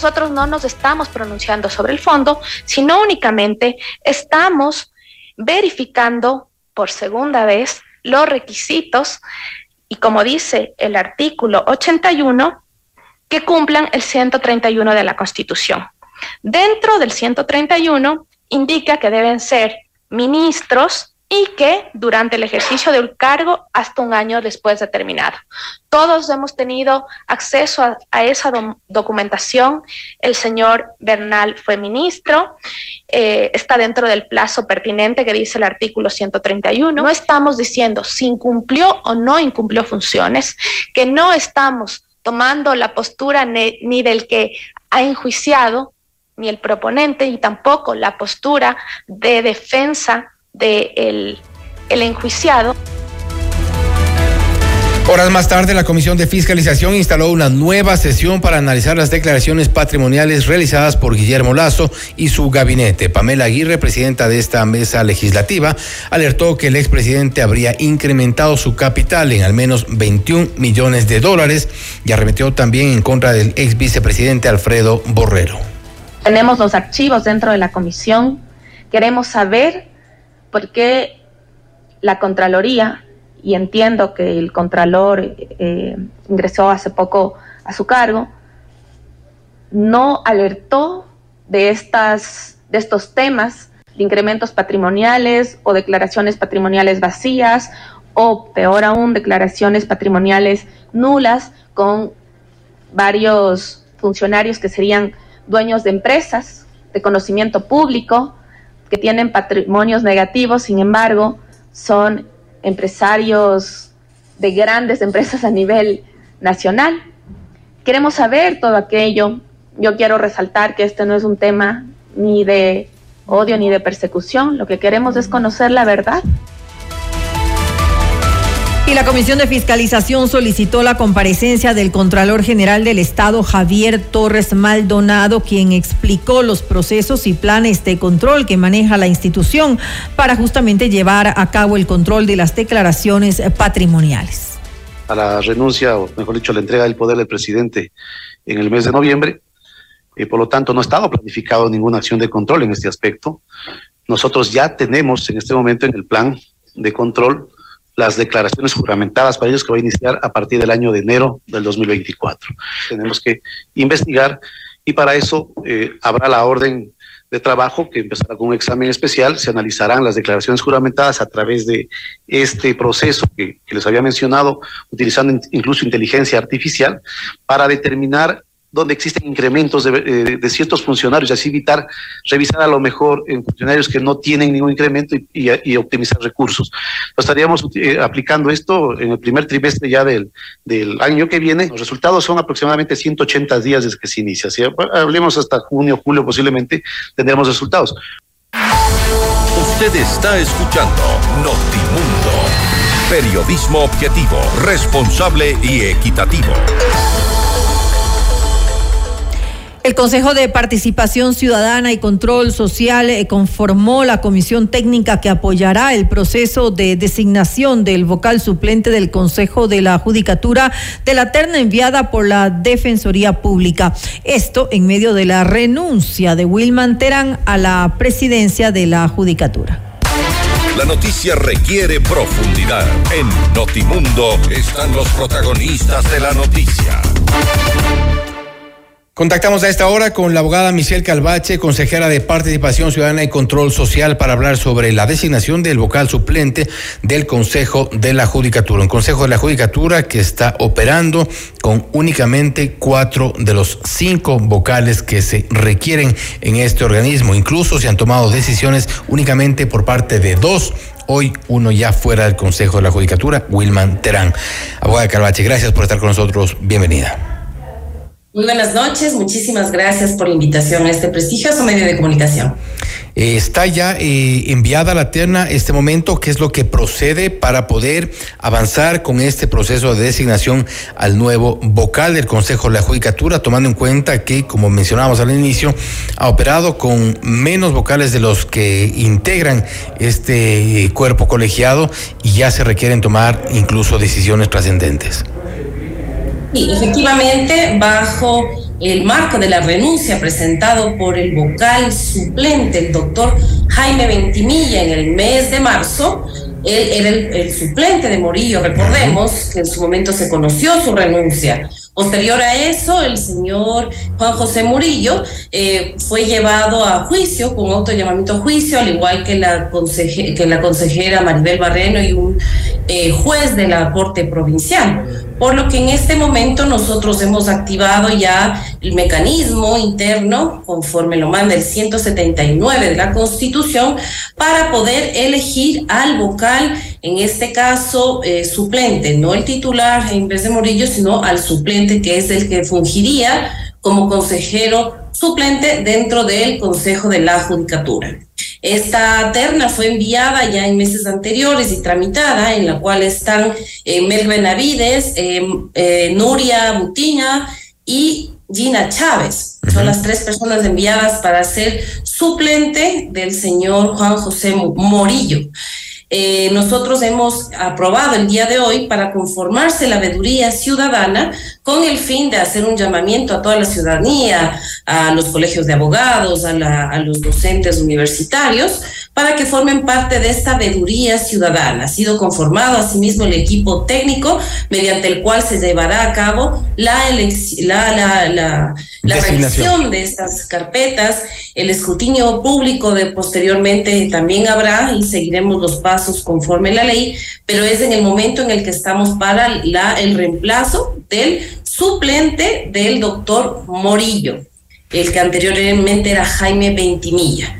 Speaker 15: nosotros no nos estamos pronunciando sobre el fondo, sino únicamente estamos verificando por segunda vez los requisitos y como dice el artículo 81, que cumplan el 131 de la Constitución. Dentro del 131 indica que deben ser ministros y que durante el ejercicio del cargo hasta un año después de terminado. Todos hemos tenido acceso a, esa documentación. El señor Bernal fue ministro, eh, está dentro del plazo pertinente que dice el artículo 131. No estamos diciendo si incumplió o no incumplió funciones, que no estamos tomando la postura ni del que ha enjuiciado, ni el proponente y tampoco la postura de defensa del de el enjuiciado.
Speaker 2: Horas más tarde, la Comisión de Fiscalización instaló una nueva sesión para analizar las declaraciones patrimoniales realizadas por Guillermo Lazo y su gabinete. Pamela Aguirre, presidenta de esta mesa legislativa, alertó que el expresidente habría incrementado su capital en al menos 21 millones de dólares y arremetió también en contra del ex vicepresidente Alfredo Borrero.
Speaker 15: Tenemos los archivos dentro de la comisión. Queremos saber por qué la Contraloría, y entiendo que el Contralor eh, ingresó hace poco a su cargo, no alertó de, estas, de estos temas de incrementos patrimoniales o declaraciones patrimoniales vacías o peor aún, declaraciones patrimoniales nulas con varios funcionarios que serían dueños de empresas de conocimiento público, que tienen patrimonios negativos, sin embargo, son empresarios de grandes empresas a nivel nacional. Queremos saber todo aquello. Yo quiero resaltar que este no es un tema ni de odio ni de persecución. Lo que queremos es conocer la verdad
Speaker 3: y la Comisión de Fiscalización solicitó la comparecencia del Contralor General del Estado, Javier Torres Maldonado, quien explicó los procesos y planes de control que maneja la institución para justamente llevar a cabo el control de las declaraciones patrimoniales.
Speaker 16: A la renuncia, o mejor dicho, a la entrega del poder del presidente en el mes de noviembre, y por lo tanto no ha estado planificado ninguna acción de control en este aspecto. Nosotros ya tenemos en este momento en el plan de control las declaraciones juramentadas para ellos que va a iniciar a partir del año de enero del 2024. Tenemos que investigar y para eso eh, habrá la orden de trabajo que empezará con un examen especial, se analizarán las declaraciones juramentadas a través de este proceso que, que les había mencionado, utilizando incluso inteligencia artificial, para determinar donde existen incrementos de, eh, ciertos funcionarios así evitar revisar a lo mejor en funcionarios que no tienen ningún incremento y, optimizar recursos. Estaríamos eh, aplicando esto en el primer trimestre ya del, del, año que viene. Los resultados son aproximadamente 180 días desde que se inicia. Si hablemos hasta junio, julio posiblemente, tendremos resultados.
Speaker 1: Usted está escuchando Notimundo. Periodismo objetivo, responsable y equitativo.
Speaker 3: El Consejo de Participación Ciudadana y Control Social eh, conformó la comisión técnica que apoyará el proceso de designación del vocal suplente del Consejo de la Judicatura de la terna enviada por la Defensoría Pública. Esto en medio de la renuncia de Wilman Terán a la presidencia de la Judicatura.
Speaker 1: La noticia requiere profundidad. En Notimundo están los protagonistas de la noticia.
Speaker 2: Contactamos a esta hora con la abogada Michelle Calvache, consejera de Participación Ciudadana y Control Social, para hablar sobre la designación del vocal suplente del Consejo de la Judicatura. Un Consejo de la Judicatura que está operando con únicamente cuatro de los cinco vocales que se requieren en este organismo. Incluso se han tomado decisiones únicamente por parte de dos Hoy uno ya fuera del Consejo de la Judicatura, Wilman Terán. Abogada Calvache, gracias por estar con nosotros. Bienvenida.
Speaker 17: Muy buenas noches, muchísimas gracias por la invitación a este prestigioso medio de comunicación.
Speaker 2: Eh, está ya eh, enviada la terna este momento, ¿qué es lo que procede para poder avanzar con este proceso de designación al nuevo vocal del Consejo de la Judicatura, tomando en cuenta que, como mencionábamos al inicio, ha operado con menos vocales de los que integran este eh, cuerpo colegiado y ya se requieren tomar incluso decisiones trascendentes?
Speaker 17: Sí, efectivamente, bajo el marco de la renuncia presentado por el vocal suplente, el doctor Jaime Ventimilla, en el mes de marzo, él era el, suplente de Morillo, recordemos que en su momento se conoció su renuncia. Posterior a eso, el señor Juan José Murillo eh, fue llevado a juicio, con auto llamamiento a juicio, al igual que la, que la consejera Maribel Barreno y un eh, juez de la Corte Provincial. Por lo que en este momento nosotros hemos activado ya el mecanismo interno, conforme lo manda el 179 de la Constitución, para poder elegir al vocal, en este caso eh, suplente, no el titular en vez de Morillo, sino al suplente que es el que fungiría como consejero suplente dentro del Consejo de la Judicatura. Esta terna fue enviada ya en meses anteriores y tramitada, en la cual están eh, Mel Benavides, eh, eh, Nuria Butiña y Gina Chávez. Son las tres personas enviadas para ser suplente del señor Juan José Morillo. nosotros hemos aprobado el día de hoy para conformarse la veeduría ciudadana con el fin de hacer un llamamiento a toda la ciudadanía, a los colegios de abogados, a, a los docentes universitarios, para que formen parte de esta veeduría ciudadana. Ha sido conformado asimismo el equipo técnico mediante el cual se llevará a cabo la, la, la, la, la revisión de estas carpetas, el escrutinio público de posteriormente también habrá y seguiremos los pasos conforme la ley, pero es en el momento en el que estamos para la, el reemplazo del suplente del doctor Morillo, el que anteriormente era Jaime Ventimilla.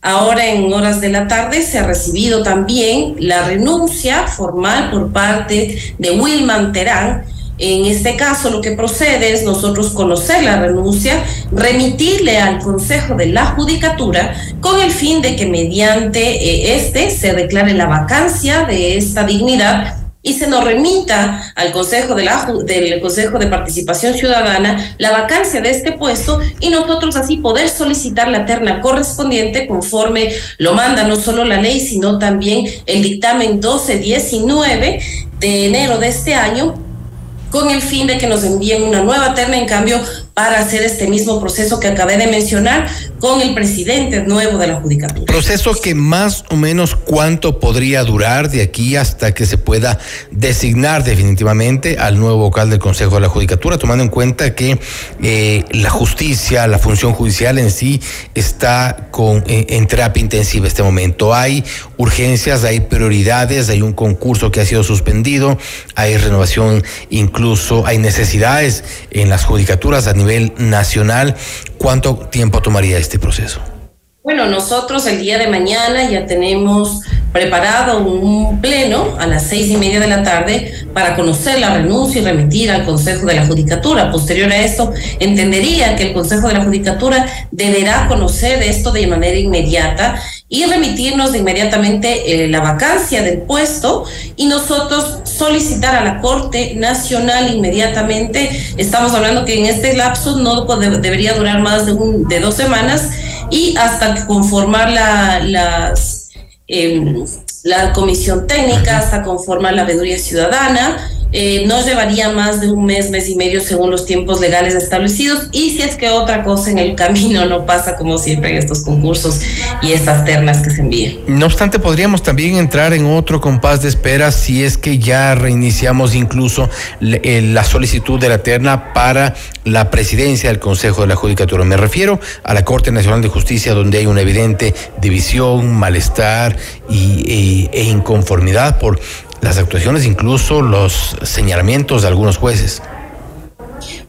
Speaker 17: Ahora en horas de la tarde se ha recibido también la renuncia formal por parte de Wilman Terán. En este caso lo que procede es nosotros conocer la renuncia, remitirle al Consejo de la Judicatura con el fin de que mediante eh, este se declare la vacancia de esta dignidad y se nos remita al Consejo de la, del Consejo de Participación Ciudadana la vacancia de este puesto y nosotros así poder solicitar la terna correspondiente conforme lo manda no solo la ley, sino también el dictamen 1219 de enero de este año con el fin de que nos envíen una nueva terna. En cambio para hacer este mismo proceso que acabé de mencionar con el presidente nuevo de la Judicatura.
Speaker 2: Proceso que más o menos cuánto podría durar de aquí hasta que se pueda designar definitivamente al nuevo vocal del Consejo de la Judicatura, tomando en cuenta que eh, la justicia, la función judicial en sí está con, eh, en terapia intensiva este momento. Hay urgencias, hay prioridades, hay un concurso que ha sido suspendido, hay renovación, incluso hay necesidades en las judicaturas a nivel nacional. ¿Cuánto tiempo tomaría este proceso?
Speaker 17: Bueno, nosotros el día de mañana ya tenemos preparado un pleno a las seis y media de la tarde para conocer la renuncia y remitir al Consejo de la Judicatura. Posterior a esto, entendería que el Consejo de la Judicatura deberá conocer esto de manera inmediata y remitirnos inmediatamente eh, la vacancia del puesto y nosotros solicitar a la Corte Nacional inmediatamente. Estamos hablando que en este lapso no debería durar más de, un, de dos semanas y hasta conformar la, las, em, la comisión técnica, hasta conformar la veeduría ciudadana eh, no llevaría más de un mes, mes y medio según los tiempos legales establecidos y si es que otra cosa en el camino no pasa como siempre en estos concursos y estas ternas que se envían.
Speaker 2: No obstante, podríamos también entrar en otro compás de espera si es que ya reiniciamos incluso eh, la solicitud de la terna para la presidencia del Consejo de la Judicatura. Me refiero a la Corte Nacional de Justicia donde hay una evidente división, malestar y, e inconformidad por las actuaciones, incluso los señalamientos de algunos jueces.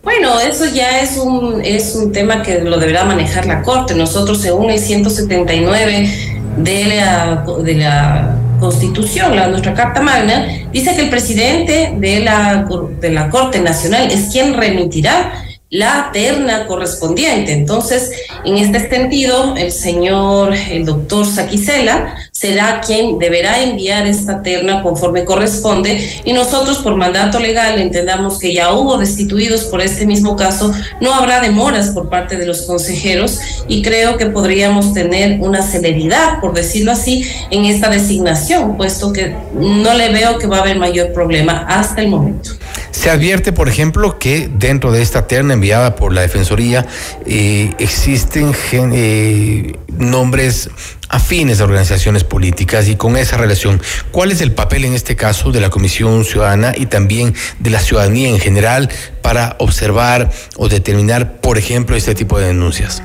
Speaker 17: Bueno, eso ya es un, es un tema que lo deberá manejar la Corte. Nosotros, según el 179 de la, de la Constitución, la, nuestra Carta Magna, dice que el presidente de la, de la Corte Nacional es quien remitirá la terna correspondiente. Entonces, en este sentido, el señor, el doctor Saquicela, será quien deberá enviar esta terna conforme corresponde y nosotros por mandato legal entendamos que ya hubo destituidos por este mismo caso, no habrá demoras por parte de los consejeros y creo que podríamos tener una celeridad, por decirlo así, en esta designación, puesto que no le veo que va a haber mayor problema hasta el momento.
Speaker 2: Se advierte, por ejemplo, que dentro de esta terna enviada por la Defensoría eh, existen eh, nombres afines a organizaciones políticas y con esa relación, ¿cuál es el papel en este caso de la Comisión Ciudadana y también de la ciudadanía en general para observar o determinar, por ejemplo, este tipo de denuncias?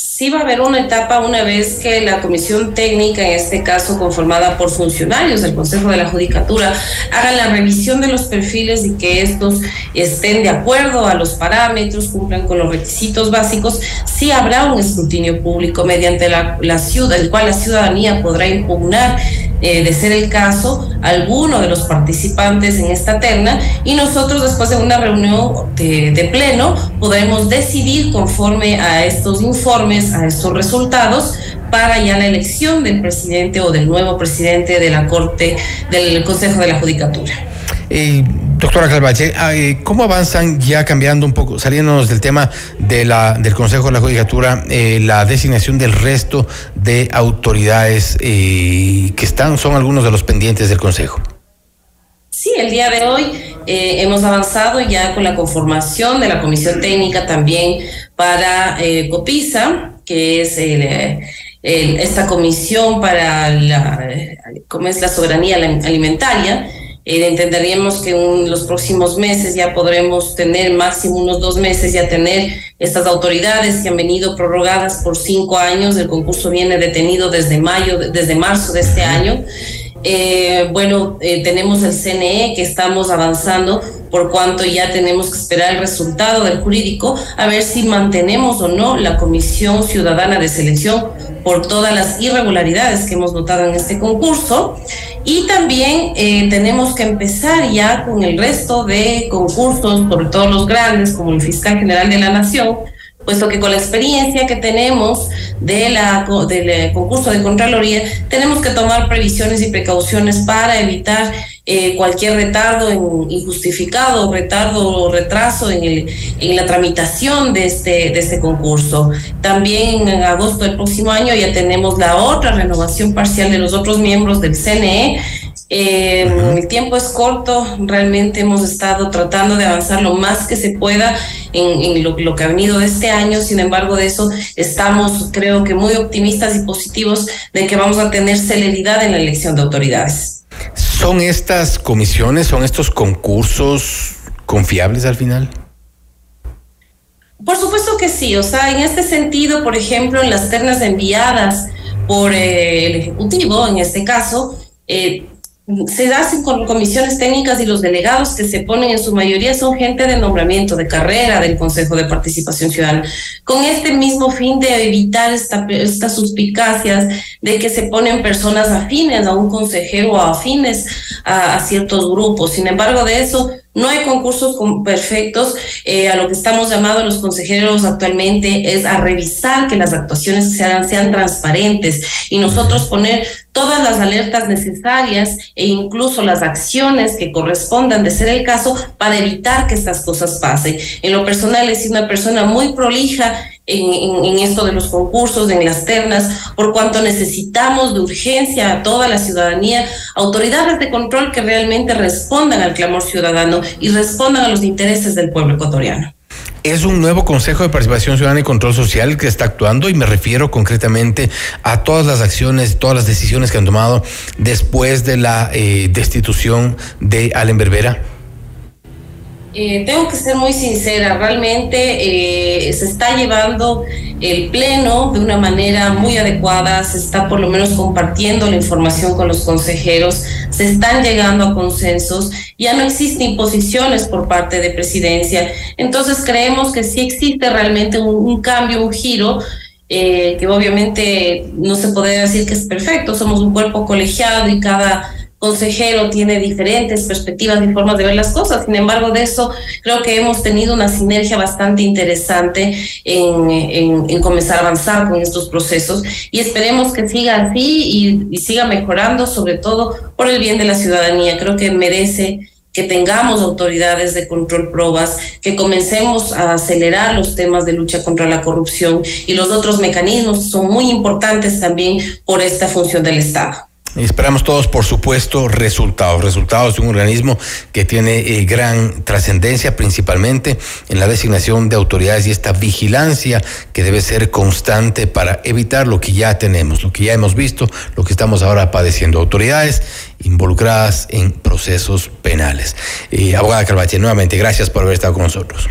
Speaker 17: Sí va a haber una etapa una vez que la comisión técnica, en este caso conformada por funcionarios del Consejo de la Judicatura, haga la revisión de los perfiles y que estos estén de acuerdo a los parámetros, cumplan con los requisitos básicos, sí habrá un escrutinio público mediante la, la ciudad, el cual la ciudadanía podrá impugnar eh, de ser el caso, alguno de los participantes en esta terna y nosotros después de una reunión de, de, pleno podremos decidir conforme a estos informes, a estos resultados, para ya la elección del presidente o del nuevo presidente de la Corte, del Consejo de la Judicatura.
Speaker 2: Eh, doctora Calvache, ah, eh, ¿cómo avanzan ya cambiando un poco, saliéndonos del tema de la, del Consejo de la Judicatura, eh, la designación del resto de autoridades que están, son algunos de los pendientes del Consejo?
Speaker 17: Sí, el día de hoy eh, hemos avanzado ya con la conformación de la comisión técnica también para eh, COPISA, que es esta comisión para la, ¿cómo es la soberanía alimentaria. Eh, entenderíamos que en los próximos meses ya podremos tener, máximo unos dos meses, ya tener estas autoridades que han venido prorrogadas por cinco años. El concurso viene detenido desde mayo, desde marzo de este año. Eh, bueno, eh, tenemos el CNE que estamos avanzando por cuanto ya tenemos que esperar el resultado del jurídico a ver si mantenemos o no la Comisión Ciudadana de Selección por todas las irregularidades que hemos notado en este concurso. Y también eh, tenemos que empezar ya con el resto de concursos, sobre todo los grandes, como el Fiscal General de la Nación, puesto que con la experiencia que tenemos de la, del eh, concurso de Contraloría, tenemos que tomar previsiones y precauciones para evitar eh, cualquier retardo injustificado, retardo o retraso en, en la tramitación de este, de este concurso. También en agosto del próximo año ya tenemos la otra renovación parcial de los otros miembros del CNE eh, el tiempo es corto, realmente hemos estado tratando de avanzar lo más que se pueda en, lo, que ha venido este año, sin embargo de eso estamos creo que muy optimistas y positivos de que vamos a tener celeridad en la elección de autoridades.
Speaker 2: ¿Son estas comisiones, son estos concursos confiables al final?
Speaker 17: Por supuesto que sí, o sea, en este sentido, por ejemplo, en las ternas enviadas por eh, el Ejecutivo, en este caso, eh, se hacen con comisiones técnicas y los delegados que se ponen en su mayoría son gente de nombramiento, de carrera del Consejo de Participación Ciudadana, con este mismo fin de evitar esta, estas suspicacias de que se ponen personas afines a un consejero o afines a ciertos grupos. Sin embargo, de eso no hay concursos perfectos. Eh, a lo que estamos llamados los consejeros actualmente es a revisar que las actuaciones sean, sean transparentes y nosotros poner todas las alertas necesarias e incluso las acciones que correspondan de ser el caso para evitar que estas cosas pasen. En lo personal, es una persona muy prolija en, esto de los concursos, en las ternas, por cuanto necesitamos de urgencia a toda la ciudadanía, autoridades de control que realmente respondan al clamor ciudadano y respondan a los intereses del pueblo ecuatoriano.
Speaker 2: Es un nuevo Consejo de Participación Ciudadana y Control Social que está actuando y me refiero concretamente a todas las acciones, todas las decisiones que han tomado después de la eh, destitución de Allen Berbera.
Speaker 17: Eh, tengo que ser muy sincera, realmente eh, se está llevando el pleno de una manera muy adecuada, se está por lo menos compartiendo la información con los consejeros, se están llegando a consensos, ya no existen imposiciones por parte de presidencia, entonces creemos que sí existe realmente un, cambio, un giro. Eh, que obviamente no se puede decir que es perfecto, somos un cuerpo colegiado y cada consejero tiene diferentes perspectivas y formas de ver las cosas. Sin embargo, de eso creo que hemos tenido una sinergia bastante interesante en, en, comenzar a avanzar con estos procesos y esperemos que siga así y, y siga mejorando, sobre todo por el bien de la ciudadanía. Creo que merece que tengamos autoridades de control probas, que comencemos a acelerar los temas de lucha contra la corrupción y los otros mecanismos son muy importantes también por esta función del Estado.
Speaker 2: Esperamos todos, por supuesto, resultados, resultados de un organismo que tiene eh, gran trascendencia, principalmente en la designación de autoridades y esta vigilancia que debe ser constante para evitar lo que ya tenemos, lo que ya hemos visto, lo que estamos ahora padeciendo. Autoridades involucradas en procesos penales. Eh, abogada Calvache, nuevamente, gracias por haber estado con nosotros.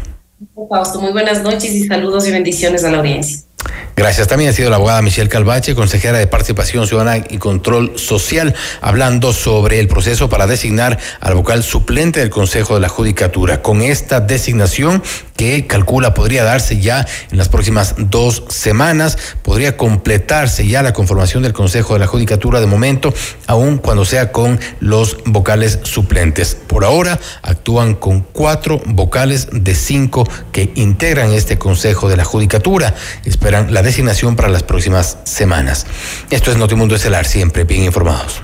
Speaker 17: Fausto, muy buenas noches y saludos y bendiciones a la audiencia.
Speaker 2: Gracias. También ha sido la abogada Michelle Calvache, consejera de Participación Ciudadana y Control Social, hablando sobre el proceso para designar al vocal suplente del Consejo de la Judicatura. Con esta designación que calcula podría darse ya en las próximas dos semanas, podría completarse ya la conformación del Consejo de la Judicatura de momento, aun cuando sea con los vocales suplentes. Por ahora actúan con cuatro vocales de cinco que integran este Consejo de la Judicatura. Esperan la designación para las próximas semanas. Esto es Notimundo Estelar, siempre bien informados.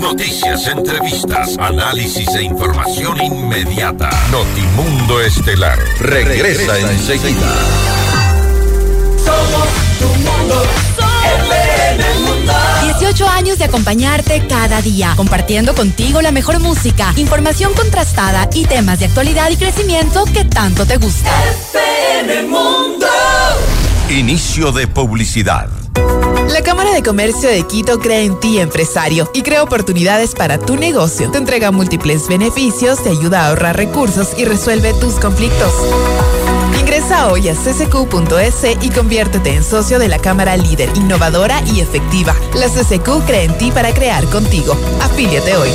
Speaker 1: Noticias, entrevistas, análisis e información inmediata. Notimundo Estelar regresa, enseguida.
Speaker 4: Somos tu mundo, 18 años de acompañarte cada día, compartiendo contigo la mejor música, información contrastada y temas de actualidad y crecimiento que tanto te gusta.
Speaker 1: FM Mundo. Inicio de publicidad.
Speaker 18: La Cámara de Comercio de Quito cree en ti, empresario, y crea oportunidades para tu negocio. Te entrega múltiples beneficios, te ayuda a ahorrar recursos y resuelve tus conflictos. Ingresa hoy a ccq.es y conviértete en socio de la Cámara líder, innovadora y efectiva. La CCQ cree en ti para crear contigo. Afíliate hoy.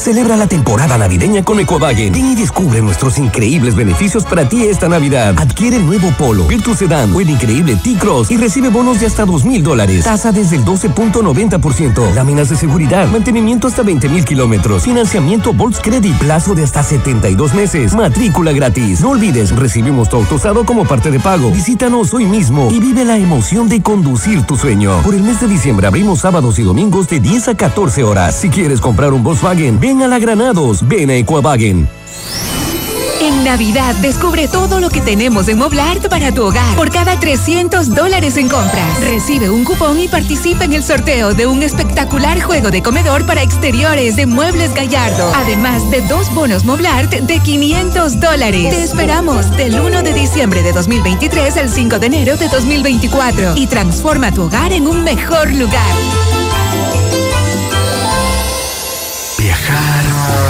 Speaker 19: Celebra la temporada navideña con Ecovagen. Ven y descubre nuestros increíbles beneficios para ti esta Navidad. Adquiere el nuevo Polo, Virtus Sedan o el increíble T-Cross y recibe bonos de hasta dos mil dólares. Tasa desde el 12.90%. Láminas de seguridad, mantenimiento hasta 20 mil kilómetros. Financiamiento Volts Credit, plazo de hasta 72 meses. Matrícula gratis. No olvides, recibimos tu auto usado como parte de pago. Visítanos hoy mismo y vive la emoción de conducir tu sueño. Por el mes de diciembre abrimos sábados y domingos de 10 a 14 horas. Si quieres comprar un Volkswagen, ven Ven a la Granados, ven a Equavagen.
Speaker 4: En Navidad descubre todo lo que tenemos en Moblart para tu hogar. Por cada 300 dólares en compras, recibe un cupón y participa en el sorteo de un espectacular juego de comedor para exteriores de Muebles Gallardo. Además de dos bonos Moblart de 500 dólares. Te esperamos del 1 de diciembre de 2023 al 5 de enero de 2024 y transforma tu hogar en un mejor lugar.
Speaker 20: Viajar, auto,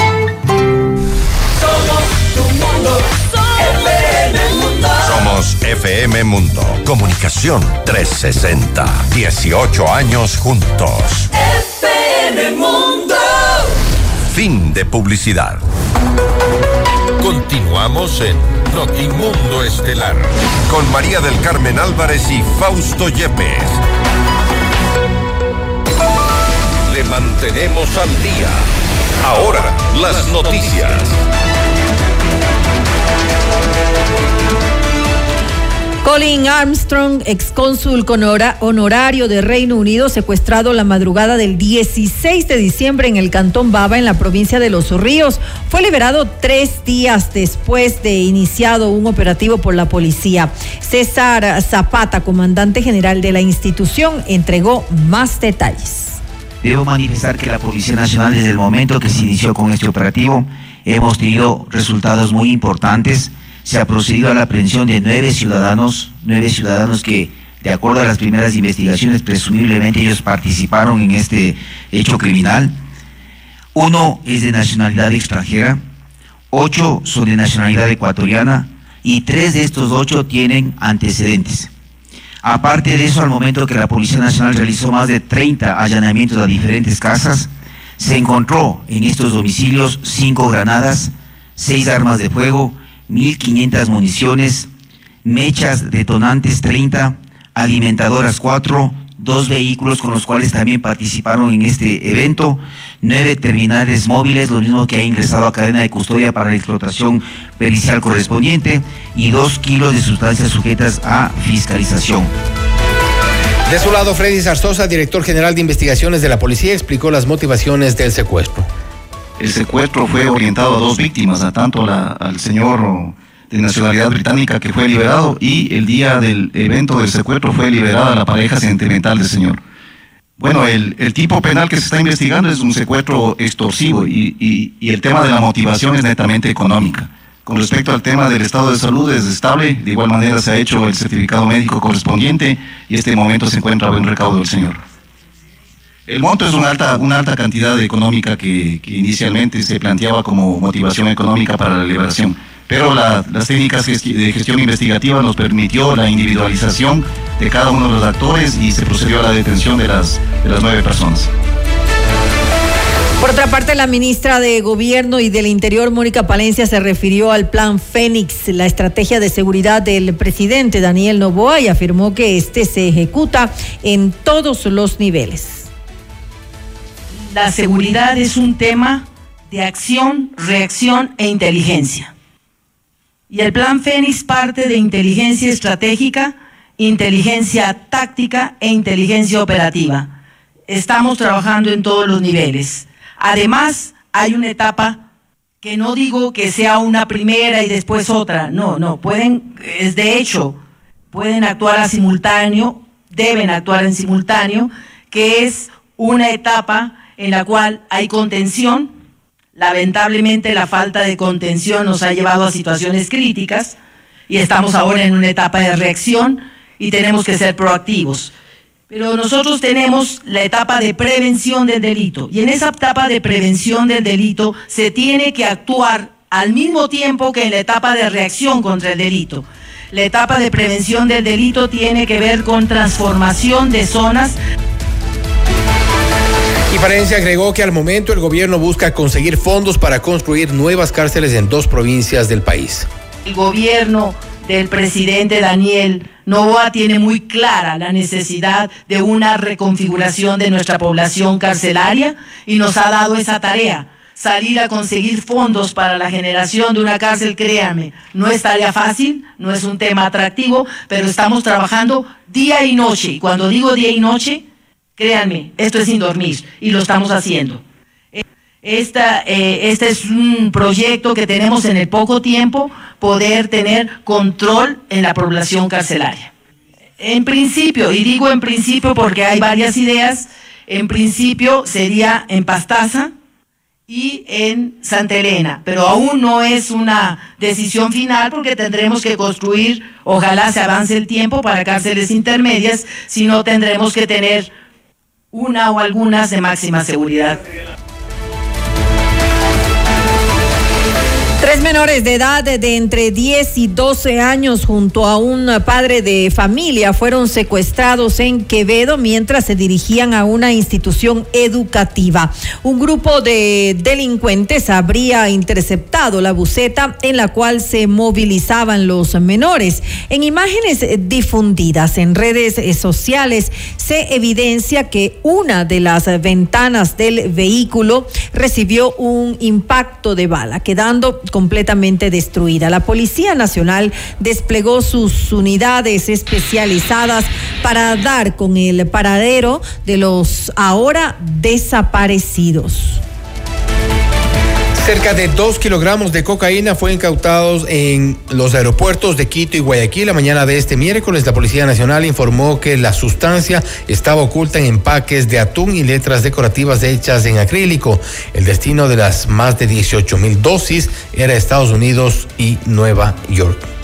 Speaker 1: FM Mundo. Comunicación 360. 18 años juntos.
Speaker 21: FM Mundo.
Speaker 1: Fin de publicidad. Continuamos en Notimundo Estelar con María del Carmen Álvarez y Fausto Yepes. Le mantenemos al día. Ahora, las noticias.
Speaker 3: Colin Armstrong, excónsul honorario de Reino Unido, secuestrado la madrugada del 16 de diciembre en el Cantón Baba, en la provincia de Los Ríos, fue liberado tres días después de iniciado un operativo por la policía. César Zapata, comandante general de la institución, entregó más detalles.
Speaker 22: Debo manifestar que la Policía Nacional, desde el momento que se inició con este operativo, hemos tenido resultados muy importantes se ha procedido a la aprehensión de nueve ciudadanos, nueve ciudadanos que, de acuerdo a las primeras investigaciones, presumiblemente ellos participaron en este hecho criminal. Uno es de nacionalidad extranjera, ocho son de nacionalidad ecuatoriana y tres de estos ocho tienen antecedentes. Aparte de eso, al momento que la Policía Nacional realizó más de 30 allanamientos a diferentes casas, se encontró en estos domicilios cinco granadas, seis armas de fuego, 1.500 municiones, mechas detonantes 30, alimentadoras 4, dos vehículos con los cuales también participaron en este evento, nueve terminales móviles, lo mismo que ha ingresado a cadena de custodia para la explotación pericial correspondiente y dos kilos de sustancias sujetas a fiscalización.
Speaker 2: De su lado, Freddy Zarzosa, director general de investigaciones de la policía, explicó las motivaciones del secuestro
Speaker 23: el secuestro fue orientado a dos víctimas, a tanto al señor de nacionalidad británica que fue liberado y el día del evento del secuestro fue liberada la pareja sentimental del señor. Bueno, el, tipo penal que se está investigando es un secuestro extorsivo y, el tema de la motivación es netamente económica. Con respecto al tema del estado de salud es estable, de igual manera se ha hecho el certificado médico correspondiente y este momento se encuentra buen recaudo del señor. El monto es una alta, una alta cantidad económica que, inicialmente se planteaba como motivación económica para la liberación, pero las técnicas de gestión investigativa nos permitió la individualización de cada uno de los actores y se procedió a la detención de las, de las nueve personas.
Speaker 3: Por otra parte, la ministra de Gobierno y del Interior, Mónica Palencia, se refirió al plan Fénix, la estrategia de seguridad del presidente Daniel Novoa, y afirmó que este se ejecuta en todos los niveles.
Speaker 10: La seguridad es un tema de acción, reacción e inteligencia. Y el plan Fénix parte de inteligencia estratégica, inteligencia táctica e inteligencia operativa. Estamos trabajando en todos los niveles Además, hay una etapa que no digo que sea una primera y después otra, no, no, pueden, es de hecho, pueden actuar a simultáneo, deben actuar en simultáneo, que es una etapa en la cual hay contención. Lamentablemente la falta de contención nos ha llevado a situaciones críticas y estamos ahora en una etapa de reacción y tenemos que ser proactivos. Pero nosotros tenemos la etapa de prevención del delito y en esa etapa de prevención del delito se tiene que actuar al mismo tiempo que en la etapa de reacción contra el delito. La etapa de prevención del delito tiene que ver con transformación de zonas.
Speaker 2: Y Valencia agregó que al momento el gobierno busca conseguir fondos para construir nuevas cárceles en dos provincias del país.
Speaker 10: El gobierno del presidente Daniel Novoa tiene muy clara la necesidad de una reconfiguración de nuestra población carcelaria y nos ha dado esa tarea. Salir a conseguir fondos para la generación de una cárcel, créanme, no es tarea fácil, no es un tema atractivo, pero estamos trabajando día y noche. Y cuando digo día y noche, créanme, esto es sin dormir y lo estamos haciendo. Esta, eh, este es un proyecto que tenemos en el poco tiempo, poder tener control en la población carcelaria. En principio, y digo en principio porque hay varias ideas, en principio sería en Pastaza y en Santa Elena, pero aún no es una decisión final porque tendremos que construir, ojalá se avance el tiempo para cárceles intermedias, si no tendremos que tener una o algunas de máxima seguridad.
Speaker 3: Tres menores de edad de entre 10 y 12 años junto a un padre de familia fueron secuestrados en Quevedo mientras se dirigían a una institución educativa. Un grupo de delincuentes habría interceptado la buceta en la cual se movilizaban los menores. En imágenes difundidas en redes sociales se evidencia que una de las ventanas del vehículo recibió un impacto de bala, quedando completamente destruida. La Policía Nacional desplegó sus unidades especializadas para dar con el paradero de los ahora desaparecidos.
Speaker 2: Cerca de dos kilogramos de cocaína fue incautados en los aeropuertos de Quito y Guayaquil. La mañana de este miércoles, la Policía Nacional informó que la sustancia estaba oculta en empaques de atún y letras decorativas hechas en acrílico. El destino de las más de 18 mil dosis era Estados Unidos y Nueva York.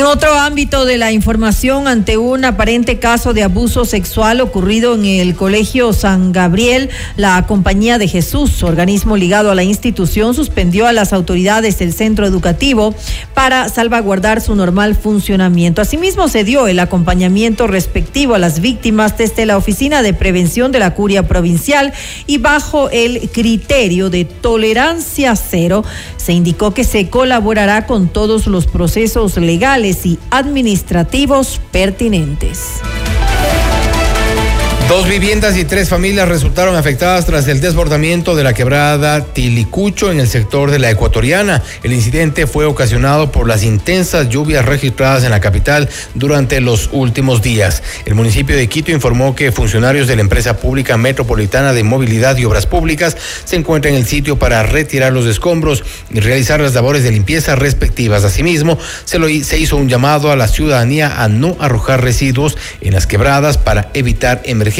Speaker 3: En otro ámbito de la información, ante un aparente caso de abuso sexual ocurrido en el Colegio San Gabriel, la Compañía de Jesús, organismo ligado a la institución, suspendió a las autoridades del centro educativo para salvaguardar su normal funcionamiento. Asimismo, se dio el acompañamiento respectivo a las víctimas desde la Oficina de Prevención de la Curia Provincial y bajo el criterio de tolerancia cero, se indicó que se colaborará con todos los procesos legales y administrativos pertinentes.
Speaker 2: Dos viviendas y tres familias resultaron afectadas tras el desbordamiento de la quebrada Tilicucho en el sector de la Ecuatoriana. El incidente fue ocasionado por las intensas lluvias registradas en la capital durante los últimos días. El municipio de Quito informó que funcionarios de la empresa pública metropolitana de movilidad y obras públicas se encuentran en el sitio para retirar los escombros y realizar las labores de limpieza respectivas. Asimismo, se, lo, se hizo un llamado a la ciudadanía a no arrojar residuos en las quebradas para evitar emergencias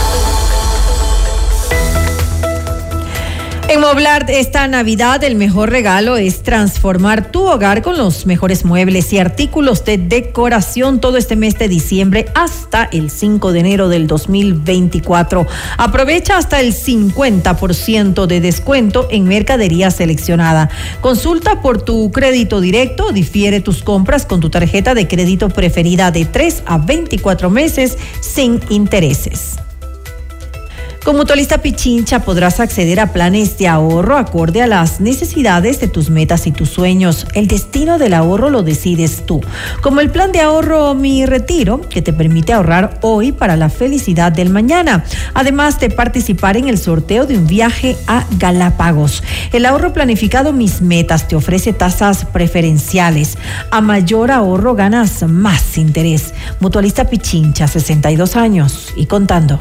Speaker 3: En Moblart esta Navidad el mejor regalo es transformar tu hogar con los mejores muebles y artículos de decoración todo este mes de diciembre hasta el 5 de enero del 2024. Aprovecha hasta el 50% de descuento en mercadería seleccionada. Consulta por tu crédito directo, difiere tus compras con tu tarjeta de crédito preferida de 3 a 24 meses sin intereses. Con Mutualista Pichincha podrás acceder a planes de ahorro acorde a las necesidades de tus metas y tus sueños. El destino del ahorro lo decides tú. Como el plan de ahorro Mi Retiro, que te permite ahorrar hoy para la felicidad del mañana. Además de participar en el sorteo de un viaje a Galápagos. El ahorro planificado Mis Metas te ofrece tasas preferenciales. A mayor ahorro ganas más interés. Mutualista Pichincha, 62 años y contando.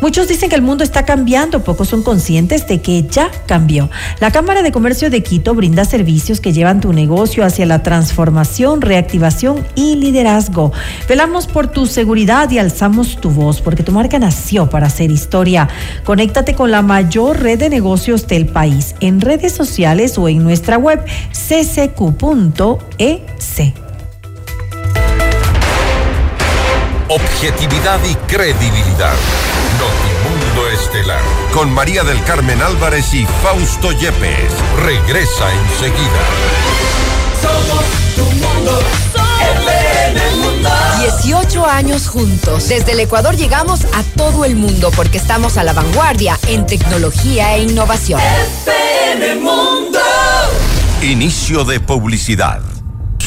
Speaker 3: Muchos dicen que el mundo está cambiando, pocos son conscientes de que ya cambió. La Cámara de Comercio de Quito brinda servicios que llevan tu negocio hacia la transformación, reactivación y liderazgo. Velamos por tu seguridad y alzamos tu voz porque tu marca nació para hacer historia. Conéctate con la mayor red de negocios del país en redes sociales o en nuestra web ccq.ec.
Speaker 1: Objetividad y credibilidad. Notimundo Estelar. Con María del Carmen Álvarez y Fausto Yepes. Regresa enseguida.
Speaker 21: Somos tu mundo. Mundo.
Speaker 24: 18 años juntos. Desde el Ecuador llegamos a todo el mundo porque estamos a la vanguardia en tecnología e innovación.
Speaker 21: FM Mundo.
Speaker 1: Inicio de publicidad.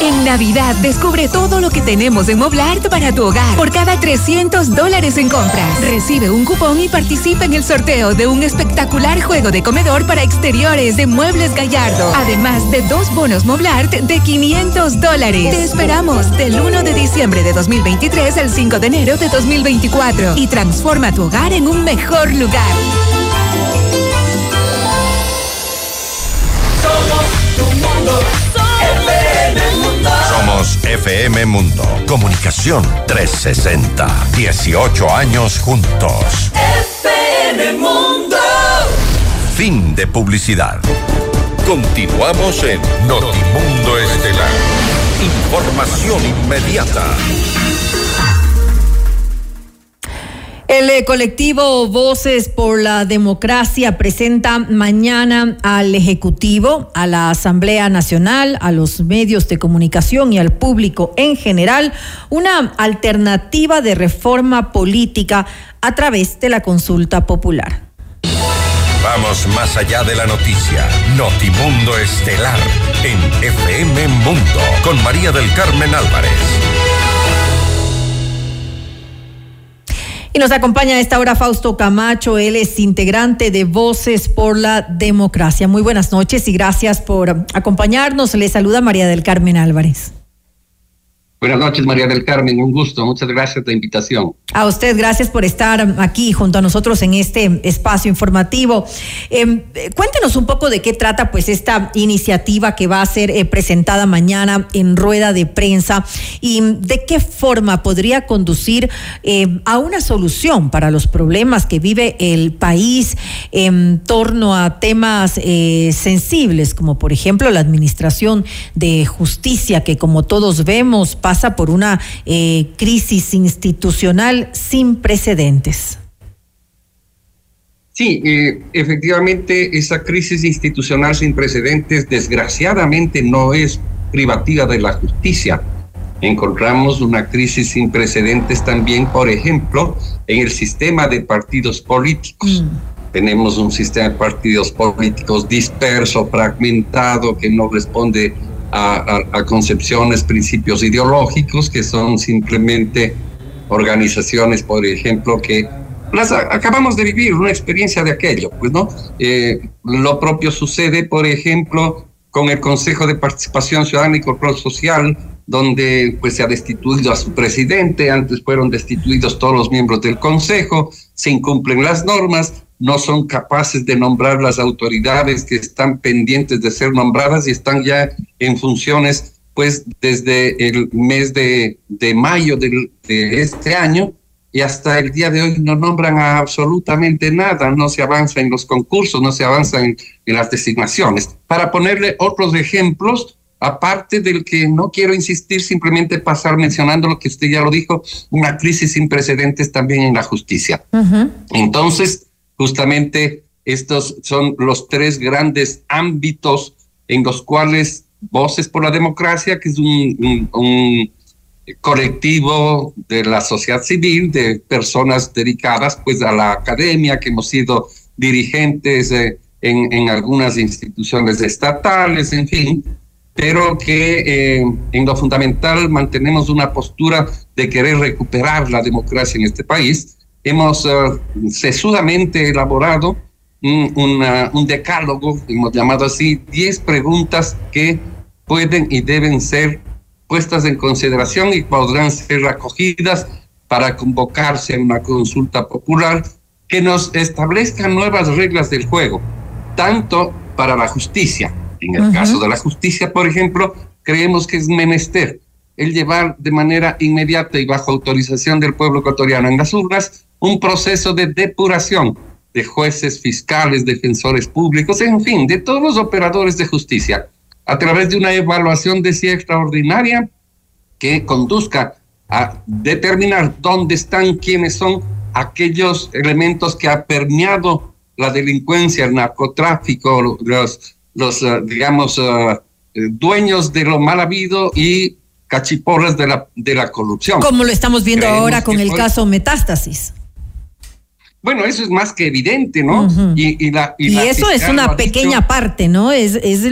Speaker 4: En Navidad descubre todo lo que tenemos en Moblart para tu hogar. Por cada 300 dólares en compras, recibe un cupón y participa en el sorteo de un espectacular juego de comedor para exteriores de Muebles Gallardo. Además de dos bonos Moblart de 500 dólares. Te esperamos del 1 de diciembre de 2023 al 5 de enero de 2024 y transforma tu hogar en un mejor lugar.
Speaker 21: Tu mundo. FM Mundo.
Speaker 1: Somos FM Mundo. Comunicación 360. 18 años juntos.
Speaker 21: FM Mundo.
Speaker 1: Fin de publicidad. Continuamos en Notimundo Estelar. Información inmediata.
Speaker 3: El eh, colectivo Voces por la Democracia presenta mañana al Ejecutivo, a la Asamblea Nacional, a los medios de comunicación y al público en general una alternativa de reforma política a través de la consulta popular.
Speaker 1: Vamos más allá de la noticia. Notimundo Estelar en FM Mundo con María del Carmen Álvarez.
Speaker 3: Y nos acompaña a esta hora Fausto Camacho, él es integrante de Voces por la Democracia. Muy buenas noches y gracias por acompañarnos. Le saluda María del Carmen Álvarez.
Speaker 25: Buenas noches, María del Carmen. Un gusto. Muchas gracias por la invitación.
Speaker 3: A usted, gracias por estar aquí junto a nosotros en este espacio informativo. Eh, cuéntenos un poco de qué trata pues esta iniciativa que va a ser eh, presentada mañana en rueda de prensa y de qué forma podría conducir eh, a una solución para los problemas que vive el país en torno a temas sensibles como por ejemplo la administración de justicia que como todos vemos pasa por una crisis institucional sin precedentes.
Speaker 25: Sí, eh, efectivamente, esa crisis institucional sin precedentes, desgraciadamente, no es privativa de la justicia. Encontramos una crisis sin precedentes también, por ejemplo, en el sistema de partidos políticos. Tenemos un sistema de partidos políticos disperso, fragmentado, que no responde a, concepciones, principios ideológicos, que son simplemente organizaciones, por ejemplo, que las acabamos de vivir una experiencia de aquello, pues no. Eh, lo propio sucede, por ejemplo, con el Consejo de Participación Ciudadana y Control Social, donde pues se ha destituido a su presidente, antes fueron destituidos todos los miembros del Consejo, se incumplen las normas, no son capaces de nombrar las autoridades que están pendientes de ser nombradas y están ya en funciones pues desde el mes de, de mayo de este año y hasta el día de hoy no nombran absolutamente nada, no se avanza en los concursos, no se avanza en, las designaciones. Para ponerle otros ejemplos, aparte del que no quiero insistir, simplemente pasar mencionando lo que usted ya lo dijo, una crisis sin precedentes también en la justicia. Entonces, justamente estos son los tres grandes ámbitos en los cuales Voces por la Democracia, que es un colectivo de la sociedad civil, de personas dedicadas pues a la academia, que hemos sido dirigentes en, en, algunas instituciones estatales, en fin, pero que eh, en lo fundamental mantenemos una postura de querer recuperar la democracia en este país. Hemos uh, sesudamente elaborado un, una, un decálogo, hemos llamado así, 10 preguntas que pueden y deben ser puestas en consideración y podrán ser acogidas para convocarse en una consulta popular que nos establezca nuevas reglas del juego, tanto para la justicia. En el caso de la justicia, por ejemplo, creemos que es menester el llevar de manera inmediata y bajo autorización del pueblo ecuatoriano en las urnas un proceso de depuración de jueces, fiscales, defensores públicos, en fin, de todos los operadores de justicia a través de una evaluación de sí extraordinaria que conduzca a determinar dónde están, quiénes son aquellos elementos que ha permeado la delincuencia, el narcotráfico, los, los eh, digamos, eh, dueños de lo mal habido y cachiporras de la, de la corrupción.
Speaker 3: Como lo estamos viendo ahora con el caso Metástasis.
Speaker 25: Bueno, eso es más que evidente, ¿no?
Speaker 3: y,
Speaker 25: la,
Speaker 3: y, eso es una pequeña parte, ¿no? Es, es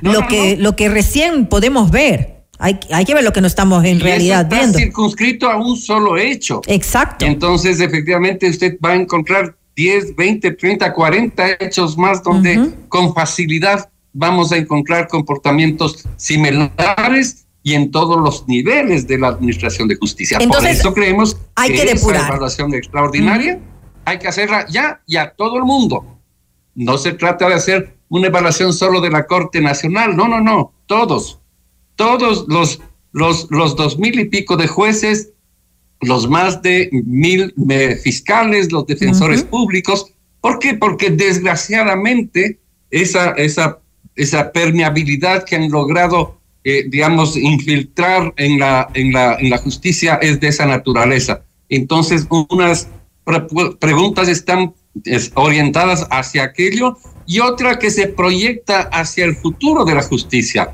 Speaker 3: lo, que, lo que recién podemos ver. Hay, hay que ver lo que no estamos en realidad
Speaker 25: está
Speaker 3: viendo.
Speaker 25: circunscrito a un solo hecho.
Speaker 3: Exacto.
Speaker 25: Entonces, efectivamente, usted va a encontrar 10, 20, 30, 40 hechos más donde con facilidad vamos a encontrar comportamientos similares y en todos los niveles de la administración de justicia.
Speaker 3: Entonces,
Speaker 25: Por eso creemos
Speaker 3: hay que,
Speaker 25: esa evaluación extraordinaria hay que hacerla ya y a todo el mundo. No se trata de hacer una evaluación solo de la Corte Nacional, no, no, no, todos, todos los, los, los dos mil y pico de jueces, los más de mil fiscales, los defensores públicos. ¿Por qué? Porque desgraciadamente esa, esa, esa permeabilidad que han logrado, eh, digamos, infiltrar en la, en, la, en la justicia es de esa naturaleza. Entonces, unas preguntas están orientadas hacia aquello y otra que se proyecta hacia el futuro de la justicia.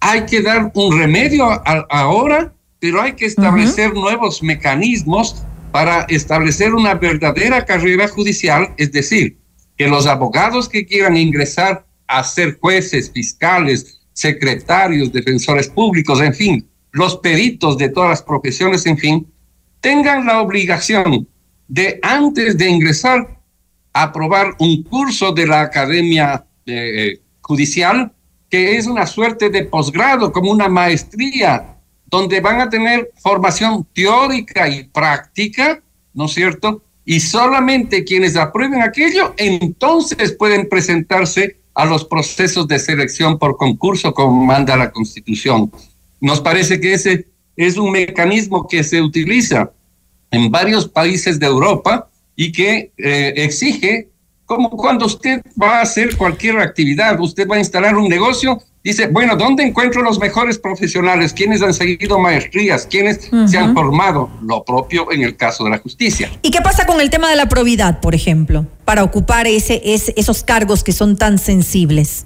Speaker 25: Hay que dar un remedio ahora, pero hay que establecer nuevos mecanismos para establecer una verdadera carrera judicial, es decir, que los abogados que quieran ingresar a ser jueces, fiscales, secretarios, defensores públicos, en fin, los peritos de todas las profesiones, en fin, tengan la obligación de antes de ingresar aprobar un curso de la Academia eh, Judicial, que es una suerte de posgrado, como una maestría, donde van a tener formación teórica y práctica, ¿no es cierto? Y solamente quienes aprueben aquello, entonces pueden presentarse a los procesos de selección por concurso como manda la Constitución. Nos parece que ese es un mecanismo que se utiliza en varios países de Europa y que eh, exige como cuando usted va a hacer cualquier actividad, usted va a instalar un negocio, dice, bueno, ¿dónde encuentro los mejores profesionales? ¿Quiénes han seguido maestrías? ¿Quiénes se han formado? Lo propio en el caso de la justicia.
Speaker 3: ¿Y qué pasa con el tema de la probidad, por ejemplo, para ocupar ese, ese- esos cargos que son tan sensibles?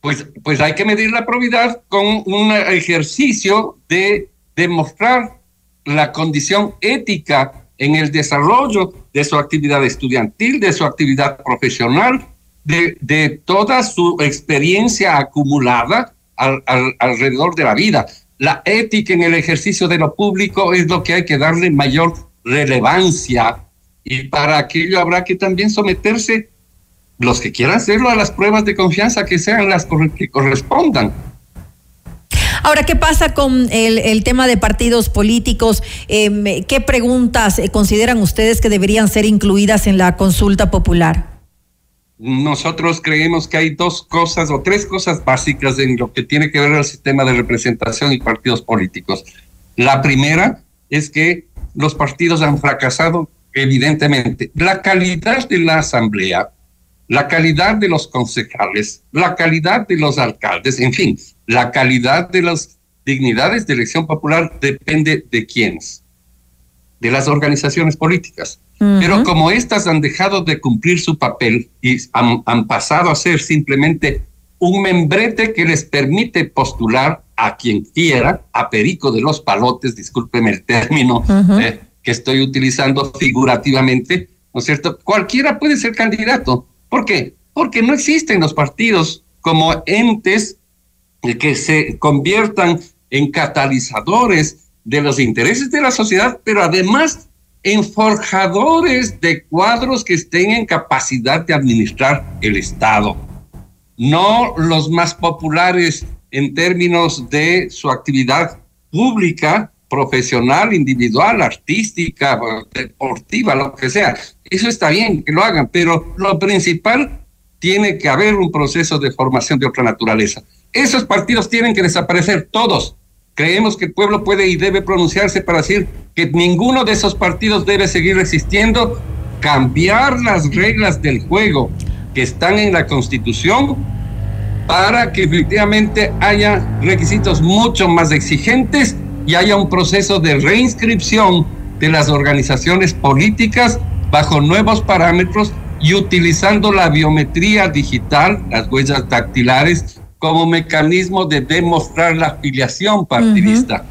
Speaker 25: Pues, pues hay que medir la probidad con un ejercicio de demostrar la condición ética en el desarrollo de su actividad estudiantil, de su actividad profesional, de, de toda su experiencia acumulada al- al- alrededor de la vida. La ética en el ejercicio de lo público es lo que hay que darle mayor relevancia y para aquello habrá que también someterse los que quieran hacerlo a las pruebas de confianza que sean las que correspondan.
Speaker 3: Ahora, ¿qué pasa con el, tema de partidos políticos? Em, ¿Qué preguntas eh, consideran ustedes que deberían ser incluidas en la consulta popular?
Speaker 25: Nosotros creemos que hay dos cosas o tres cosas básicas en lo que tiene que ver el sistema de representación y partidos políticos. La primera es que los partidos han fracasado evidentemente. La calidad de la asamblea, la calidad de los concejales, la calidad de los alcaldes, en fin, la calidad de las dignidades de elección popular depende de quiénes, de las organizaciones políticas. Pero como éstas han dejado de cumplir su papel y han, han pasado a ser simplemente un membrete que les permite postular a quien quiera, a Perico de los Palotes, discúlpeme el término eh, que estoy utilizando figurativamente, ¿no es cierto? Cualquiera puede ser candidato. ¿Por qué? Porque no existen los partidos como entes que se conviertan en catalizadores de los intereses de la sociedad, pero además en forjadores de cuadros que estén en capacidad de administrar el Estado. No los más populares en términos de su actividad pública, profesional, individual, artística, deportiva, lo que sea. Eso está bien que lo hagan, pero lo principal tiene que haber un proceso de formación de otra naturaleza. Esos partidos tienen que desaparecer todos. Creemos que el pueblo puede y debe pronunciarse para decir que ninguno de esos partidos debe seguir existiendo, cambiar las reglas del juego que están en la Constitución para que efectivamente haya requisitos mucho más exigentes y haya un proceso de reinscripción de las organizaciones políticas bajo nuevos parámetros y utilizando la biometría digital, las huellas dactilares, como mecanismo de demostrar la afiliación partidista.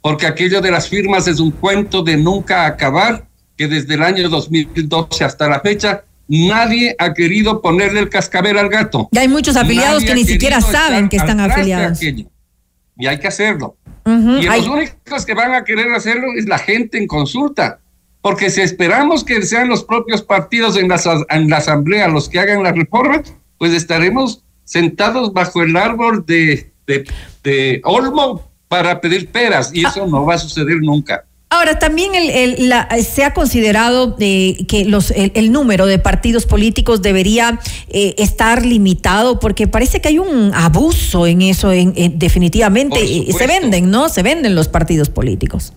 Speaker 25: Porque aquello de las firmas es un cuento de nunca acabar, que desde el año 2012 hasta la fecha nadie ha querido ponerle el cascabel al gato.
Speaker 3: Y hay muchos afiliados
Speaker 25: Nadie
Speaker 3: que ni siquiera saben que están afiliados.
Speaker 25: Y hay que hacerlo.
Speaker 3: Ujú,
Speaker 25: Y
Speaker 3: hay-
Speaker 25: los únicos que van a querer hacerlo es la gente en consulta. Porque si esperamos que sean los propios partidos en la, en la asamblea los que hagan la reforma, pues estaremos sentados bajo el árbol de, de, de Olmo para pedir peras y eso no va a suceder nunca.
Speaker 3: Ahora, también el- el- la- se ha considerado eh, que los, el, el número de partidos políticos debería eh, estar limitado porque parece que hay un abuso en eso, en, en- definitivamente. Se venden, ¿no? Se venden los partidos políticos.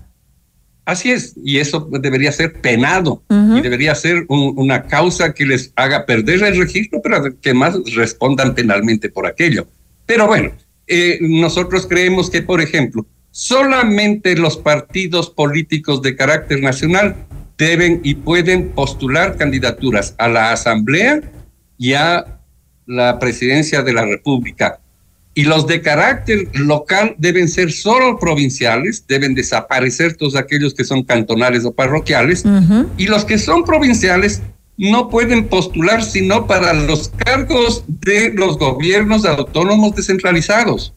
Speaker 25: Así es, y eso debería ser penado y debería ser un- una causa que les haga perder el registro, pero que más respondan penalmente por aquello. Pero bueno, eh, nosotros creemos que, por ejemplo, solamente los partidos políticos de carácter nacional deben y pueden postular candidaturas a la Asamblea y a la presidencia de la República. Y los de carácter local deben ser solo provinciales, deben desaparecer todos aquellos que son cantonales o parroquiales, y los que son provinciales no pueden postular sino para los cargos de los gobiernos autónomos descentralizados.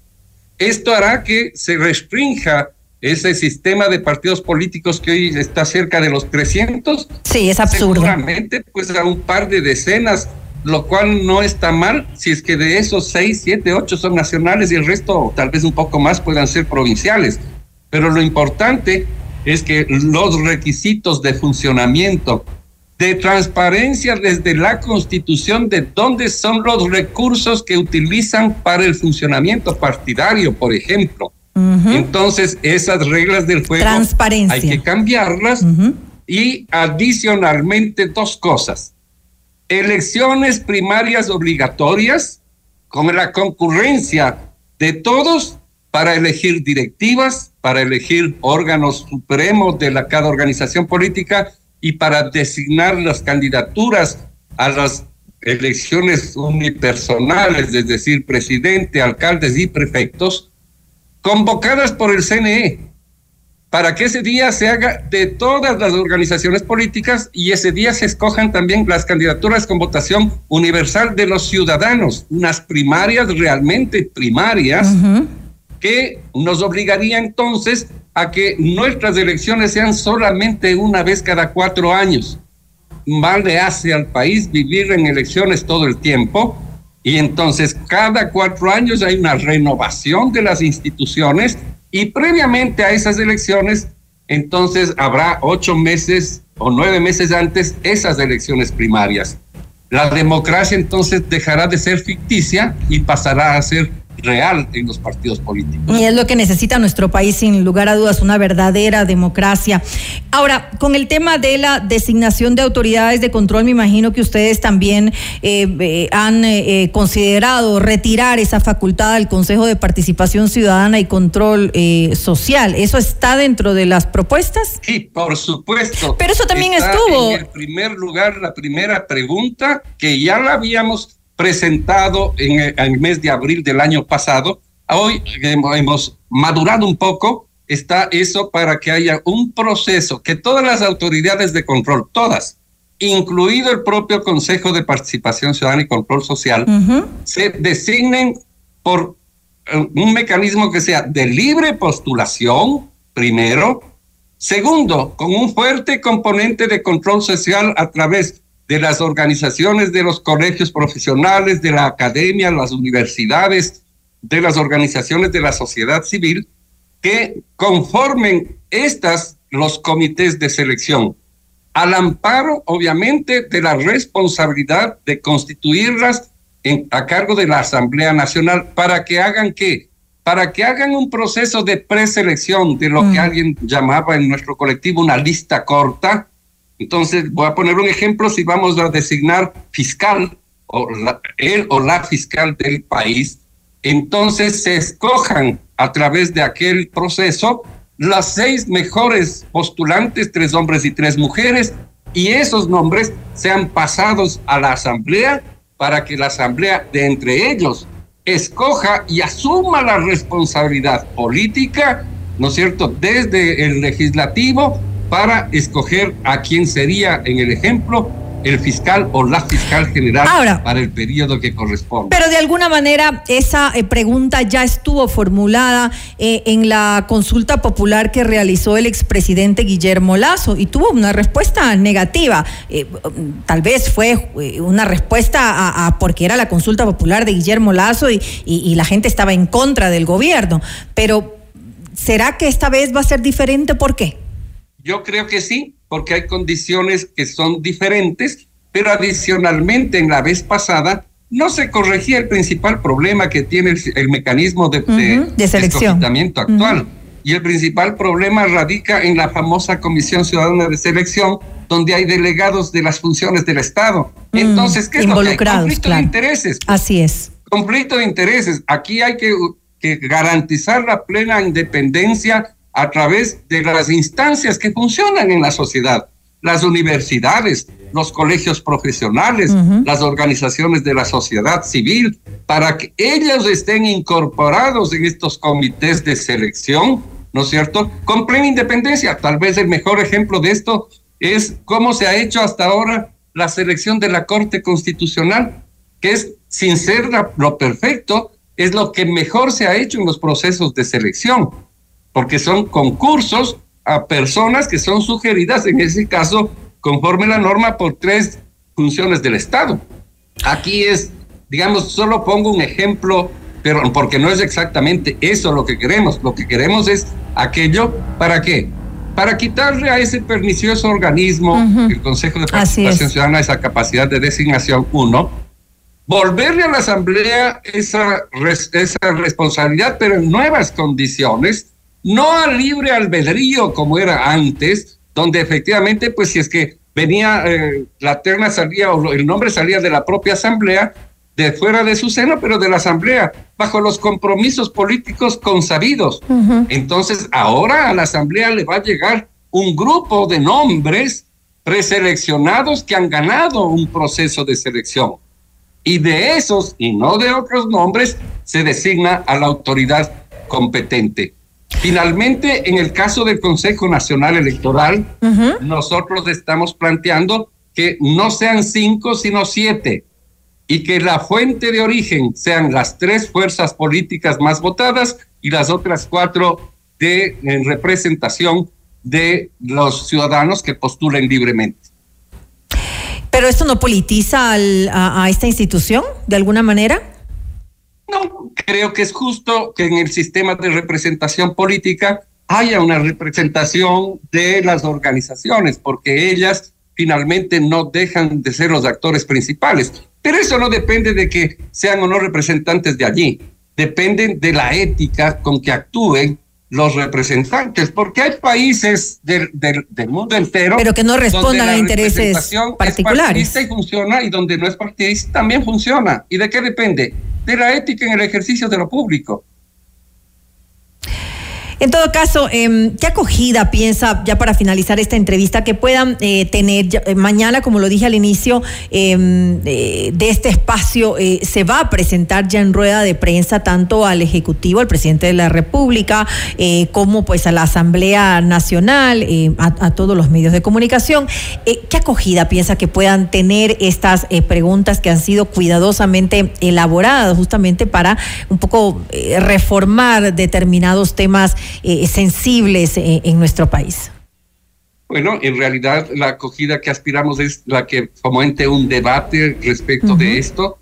Speaker 25: Esto hará que se restrinja ese sistema de partidos políticos que hoy está cerca de los 300.
Speaker 3: Sí, es absurdo.
Speaker 25: Seguramente, pues a un par de decenas, lo cual no está mal si es que de esos 6, 7, 8 son nacionales y el resto, tal vez un poco más, puedan ser provinciales. Pero lo importante es que los requisitos de funcionamiento, de transparencia desde la constitución de dónde son los recursos que utilizan para el funcionamiento partidario, por ejemplo. Entonces, esas reglas del juego
Speaker 3: Transparencia.
Speaker 25: hay que cambiarlas y adicionalmente dos cosas. Elecciones primarias obligatorias con la concurrencia de todos para elegir directivas, para elegir órganos supremos de la, cada organización política y para designar las candidaturas a las elecciones unipersonales, es decir, presidente, alcaldes y prefectos, convocadas por el CNE, para que ese día se haga de todas las organizaciones políticas y ese día se escojan también las candidaturas con votación universal de los ciudadanos, unas primarias realmente primarias, que nos obligaría entonces a que nuestras elecciones sean solamente una vez cada cuatro años. Mal le hace al país vivir en elecciones todo el tiempo y entonces cada cuatro años hay una renovación de las instituciones y previamente a esas elecciones entonces habrá ocho meses o nueve meses antes esas elecciones primarias. La democracia entonces dejará de ser ficticia y pasará a ser real en los partidos políticos.
Speaker 3: Y es lo que necesita nuestro país, sin lugar a dudas, una verdadera democracia. Ahora, con el tema de la designación de autoridades de control, me imagino que ustedes también eh, eh, han eh, considerado retirar esa facultad del Consejo de Participación Ciudadana y Control Social. ¿Eso está dentro de las propuestas?
Speaker 25: Sí, por supuesto.
Speaker 3: Pero eso también
Speaker 25: Está
Speaker 3: estuvo.
Speaker 25: En el primer lugar, la primera pregunta que ya la habíamos presentado en el, mes de abril del año pasado. Hoy hemos, hemos madurado un poco. Está eso para que haya un proceso que todas las autoridades de control, todas, incluido el propio Consejo de Participación Ciudadana y Control Social, se designen por eh, un mecanismo que sea de libre postulación, primero. Segundo, con un fuerte componente de control social a través de las organizaciones de los colegios profesionales, de la academia, las universidades, de las organizaciones de la sociedad civil, que conformen estas los comités de selección, al amparo, obviamente, de la responsabilidad de constituirlas en, a cargo de la Asamblea Nacional para que hagan qué? Para que hagan un proceso de preselección de lo que alguien llamaba en nuestro colectivo una lista corta. Entonces, voy a poner un ejemplo, si vamos a designar fiscal, o la, él o la fiscal del país, entonces se escojan a través de aquel proceso las seis mejores postulantes, tres hombres y tres mujeres, y esos nombres sean pasados a la asamblea para que la asamblea de entre ellos escoja y asuma la responsabilidad política, ¿no es cierto?, desde el legislativo para escoger a quién sería, en el ejemplo, el fiscal o la fiscal general
Speaker 3: Ahora.
Speaker 25: para el periodo que corresponde.
Speaker 3: Pero de alguna manera esa eh, pregunta ya estuvo formulada eh, en la consulta popular que realizó el expresidente Guillermo Lazo y tuvo una respuesta negativa. Eh, tal vez fue una respuesta a, a porque era la consulta popular de Guillermo Lazo y, y- y la gente estaba en contra del gobierno. Pero ¿será que esta vez va a ser diferente? ¿Por qué?
Speaker 25: Yo creo que sí, porque hay condiciones que son diferentes, pero adicionalmente en la vez pasada no se corregía el principal problema que tiene el, el mecanismo de, de
Speaker 3: selección.
Speaker 25: actual. Y el principal problema radica en la famosa Comisión Ciudadana de Selección, donde hay delegados de las funciones del Estado. Entonces, ¿qué es lo que hay? Conflicto
Speaker 3: claro.
Speaker 25: de intereses.
Speaker 3: Así es.
Speaker 25: Conflicto de intereses. Aquí hay que, que garantizar la plena independencia a través de las instancias que funcionan en la sociedad, las universidades, los colegios profesionales, las organizaciones de la sociedad civil, para que ellos estén incorporados en estos comités de selección, ¿no es cierto? Con plena independencia. Tal vez el mejor ejemplo de esto es cómo se ha hecho hasta ahora la selección de la Corte Constitucional, que es, sin ser lo perfecto, es lo que mejor se ha hecho en los procesos de selección, porque son concursos a personas que son sugeridas, en ese caso, conforme la norma, por tres funciones del Estado. Aquí es, digamos, solo pongo un ejemplo, pero porque no es exactamente eso lo que queremos. Lo que queremos es aquello, ¿para qué? Para quitarle a ese pernicioso organismo, el Consejo de Participación. Ciudadana, esa capacidad de designación, uno, volverle a la Asamblea esa, esa responsabilidad, pero en nuevas condiciones, no a libre albedrío como era antes, donde efectivamente, pues si es que venía, eh, la terna salía, o el nombre salía de la propia asamblea, de fuera de su seno, pero de la asamblea, bajo los compromisos políticos consabidos. Entonces, ahora a la asamblea le va a llegar un grupo de nombres preseleccionados que han ganado un proceso de selección. Y de esos, y no de otros nombres, se designa a la autoridad competente. Finalmente, en el caso del Consejo Nacional Electoral, nosotros estamos planteando que no sean cinco, sino siete, y que la fuente de origen sean las tres fuerzas políticas más votadas y las otras cuatro de en representación de los ciudadanos que postulen libremente.
Speaker 3: ¿Pero esto no politiza al- a, a esta institución de alguna manera?
Speaker 25: No, creo que es justo que en el sistema de representación política haya una representación de las organizaciones, porque ellas finalmente no dejan de ser los actores principales. Pero eso no depende de que sean o no representantes de allí, depende de la ética con que actúen los representantes, porque hay países del, del- del mundo entero.
Speaker 3: Pero que no respondan
Speaker 25: la
Speaker 3: a intereses
Speaker 25: es
Speaker 3: particulares.
Speaker 25: partidista y funciona, y donde no es partidista también funciona. ¿Y de qué depende? De la ética en el ejercicio de lo público.
Speaker 3: En todo caso, em, ¿qué acogida piensa, ya para finalizar esta entrevista, que puedan eh, tener ya- eh, mañana, como lo dije al inicio em, eh, de este espacio, eh, se va a presentar ya en rueda de prensa tanto al Ejecutivo, al presidente de la República, eh, como pues a la Asamblea Nacional, eh, a, a todos los medios de comunicación? Eh, ¿Qué acogida piensa que puedan tener estas eh, preguntas que han sido cuidadosamente elaboradas justamente para un poco eh, reformar determinados temas eh, sensibles eh, en nuestro país?
Speaker 25: Bueno, en realidad la acogida que aspiramos es la que fomente un debate respecto de esto.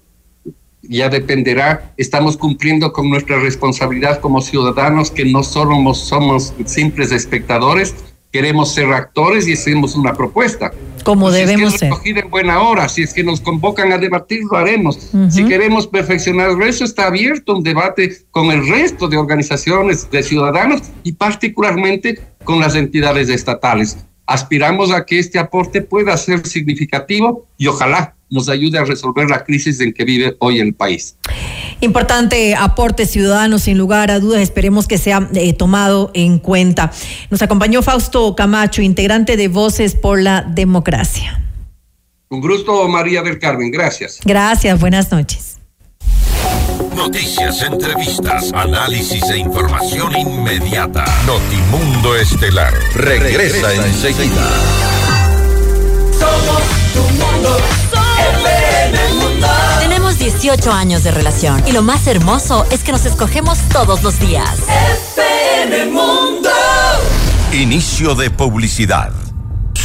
Speaker 25: Ya dependerá, estamos cumpliendo con nuestra responsabilidad como ciudadanos, que no solo somos, somos simples espectadores, queremos ser actores y hacemos una propuesta.
Speaker 3: Como
Speaker 25: Si es que
Speaker 3: debemos ser.
Speaker 25: en buena hora, si es que nos convocan a debatir, lo haremos. Si queremos perfeccionar eso, está abierto un debate con el resto de organizaciones de ciudadanos y particularmente con las entidades estatales. Aspiramos a que este aporte pueda ser significativo y ojalá nos ayude a resolver la crisis en que vive hoy el país.
Speaker 3: Importante aporte ciudadano, sin lugar a dudas, esperemos que sea eh, tomado en cuenta. Nos acompañó Fausto Camacho, integrante de Voces por la Democracia.
Speaker 25: Un gusto, María del Carmen. Gracias.
Speaker 3: Gracias, buenas noches.
Speaker 1: Noticias, entrevistas, análisis e información inmediata. Notimundo Estelar regresa enseguida.
Speaker 21: Somos tu mundo,
Speaker 26: 18 años de relación y lo más hermoso es que nos escogemos todos los días.
Speaker 21: FM Mundo.
Speaker 1: Inicio de publicidad.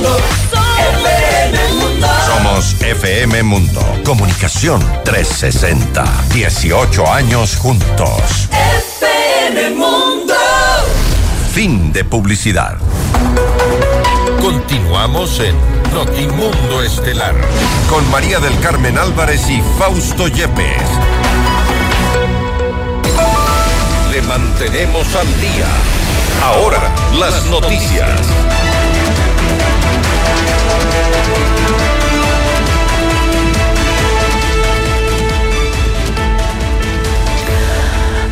Speaker 21: Mundo, FM Mundo.
Speaker 1: Somos FM Mundo. Comunicación 360. 18 años juntos.
Speaker 21: FM Mundo.
Speaker 1: Fin de publicidad. Continuamos en Notimundo Estelar. Con María del Carmen Álvarez y Fausto Yepes. Le mantenemos al día. Ahora, las noticias.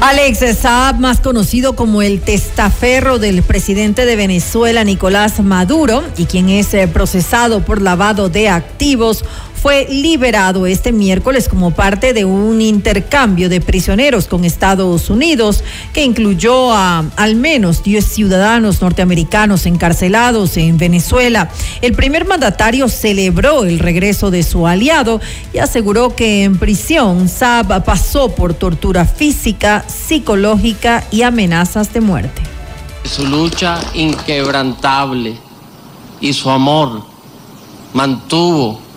Speaker 3: Alex Saab, más conocido como el testaferro del presidente de Venezuela, Nicolás Maduro, y quien es eh, procesado por lavado de activos, fue liberado este miércoles como parte de un intercambio de prisioneros con Estados Unidos que incluyó a al menos 10 ciudadanos norteamericanos encarcelados en Venezuela. El primer mandatario celebró el regreso de su aliado y aseguró que en prisión Saab pasó por tortura física, psicológica y amenazas de muerte.
Speaker 27: Su lucha inquebrantable y su amor mantuvo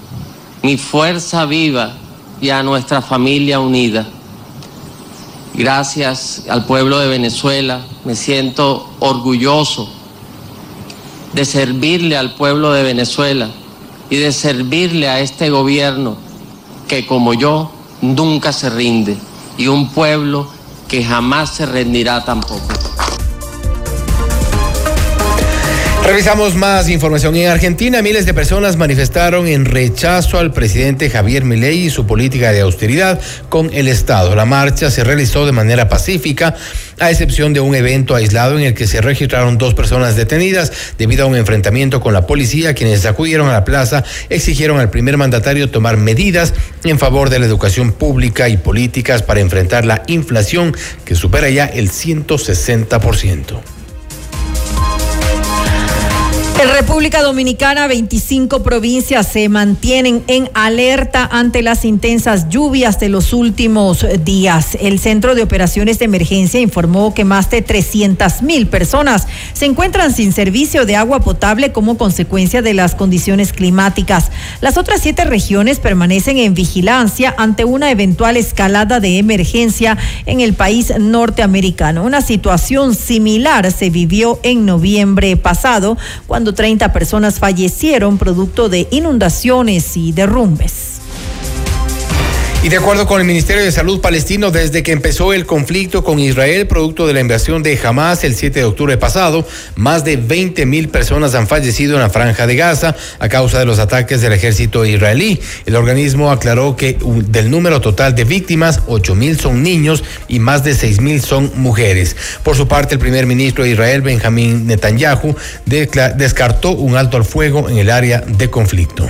Speaker 27: mi fuerza viva y a nuestra familia unida. Gracias al pueblo de Venezuela, me siento orgulloso de servirle al pueblo de Venezuela y de servirle a este gobierno que como yo nunca se rinde y un pueblo que jamás se rendirá tampoco.
Speaker 2: Revisamos más información. En Argentina, miles de personas manifestaron en rechazo al presidente Javier Milei y su política de austeridad con el Estado. La marcha se realizó de manera pacífica, a excepción de un evento aislado en el que se registraron dos personas detenidas debido a un enfrentamiento con la policía, quienes acudieron a la plaza exigieron al primer mandatario tomar medidas en favor de la educación pública y políticas para enfrentar la inflación que supera ya el 160%.
Speaker 3: En República Dominicana, 25 provincias se mantienen en alerta ante las intensas lluvias de los últimos días. El Centro de Operaciones de Emergencia informó que más de 300 mil personas se encuentran sin servicio de agua potable como consecuencia de las condiciones climáticas. Las otras siete regiones permanecen en vigilancia ante una eventual escalada de emergencia en el país norteamericano. Una situación similar se vivió en noviembre pasado, cuando 30 personas fallecieron producto de inundaciones y derrumbes.
Speaker 2: Y de acuerdo con el Ministerio de Salud palestino, desde que empezó el conflicto con Israel, producto de la invasión de Hamas el 7 de octubre pasado, más de 20 mil personas han fallecido en la franja de Gaza a causa de los ataques del ejército israelí. El organismo aclaró que del número total de víctimas, 8 mil son niños y más de 6 mil son mujeres. Por su parte, el primer ministro de Israel, Benjamín Netanyahu, descartó un alto al fuego en el área de conflicto.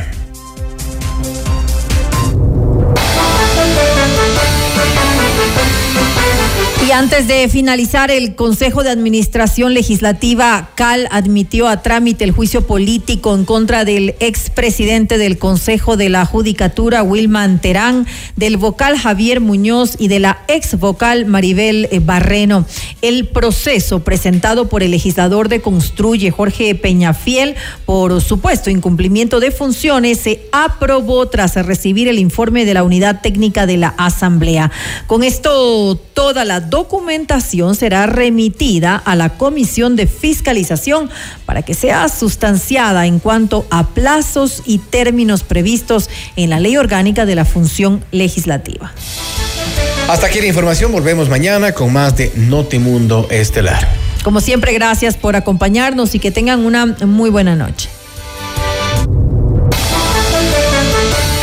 Speaker 3: Antes de finalizar, el Consejo de Administración Legislativa CAL admitió a trámite el juicio político en contra del expresidente del Consejo de la Judicatura, Wilman Terán, del vocal Javier Muñoz y de la ex vocal Maribel eh, Barreno. El proceso presentado por el legislador de Construye, Jorge Peñafiel, por supuesto incumplimiento de funciones, se aprobó tras recibir el informe de la Unidad Técnica de la Asamblea. Con esto, toda la documentación será remitida a la Comisión de Fiscalización para que sea sustanciada en cuanto a plazos y términos previstos en la Ley Orgánica de la Función Legislativa.
Speaker 2: Hasta aquí la información, volvemos mañana con más de Notimundo Estelar.
Speaker 3: Como siempre, gracias por acompañarnos y que tengan una muy buena noche.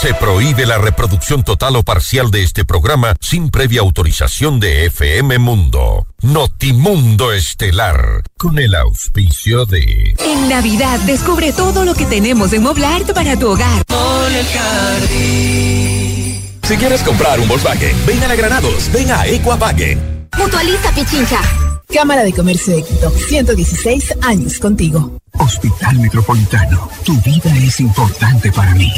Speaker 1: Se prohíbe la reproducción total o parcial de este programa sin previa autorización de FM Mundo. Notimundo Estelar, con el auspicio de...
Speaker 4: En Navidad descubre todo lo que tenemos en Moblart para tu hogar.
Speaker 28: Si quieres comprar un Volkswagen, ven a la Granados, ven a Equavagen.
Speaker 14: Mutualiza Pichincha.
Speaker 18: Cámara de Comercio de Quito, 116 años contigo.
Speaker 20: Hospital Metropolitano, tu vida es importante para mí.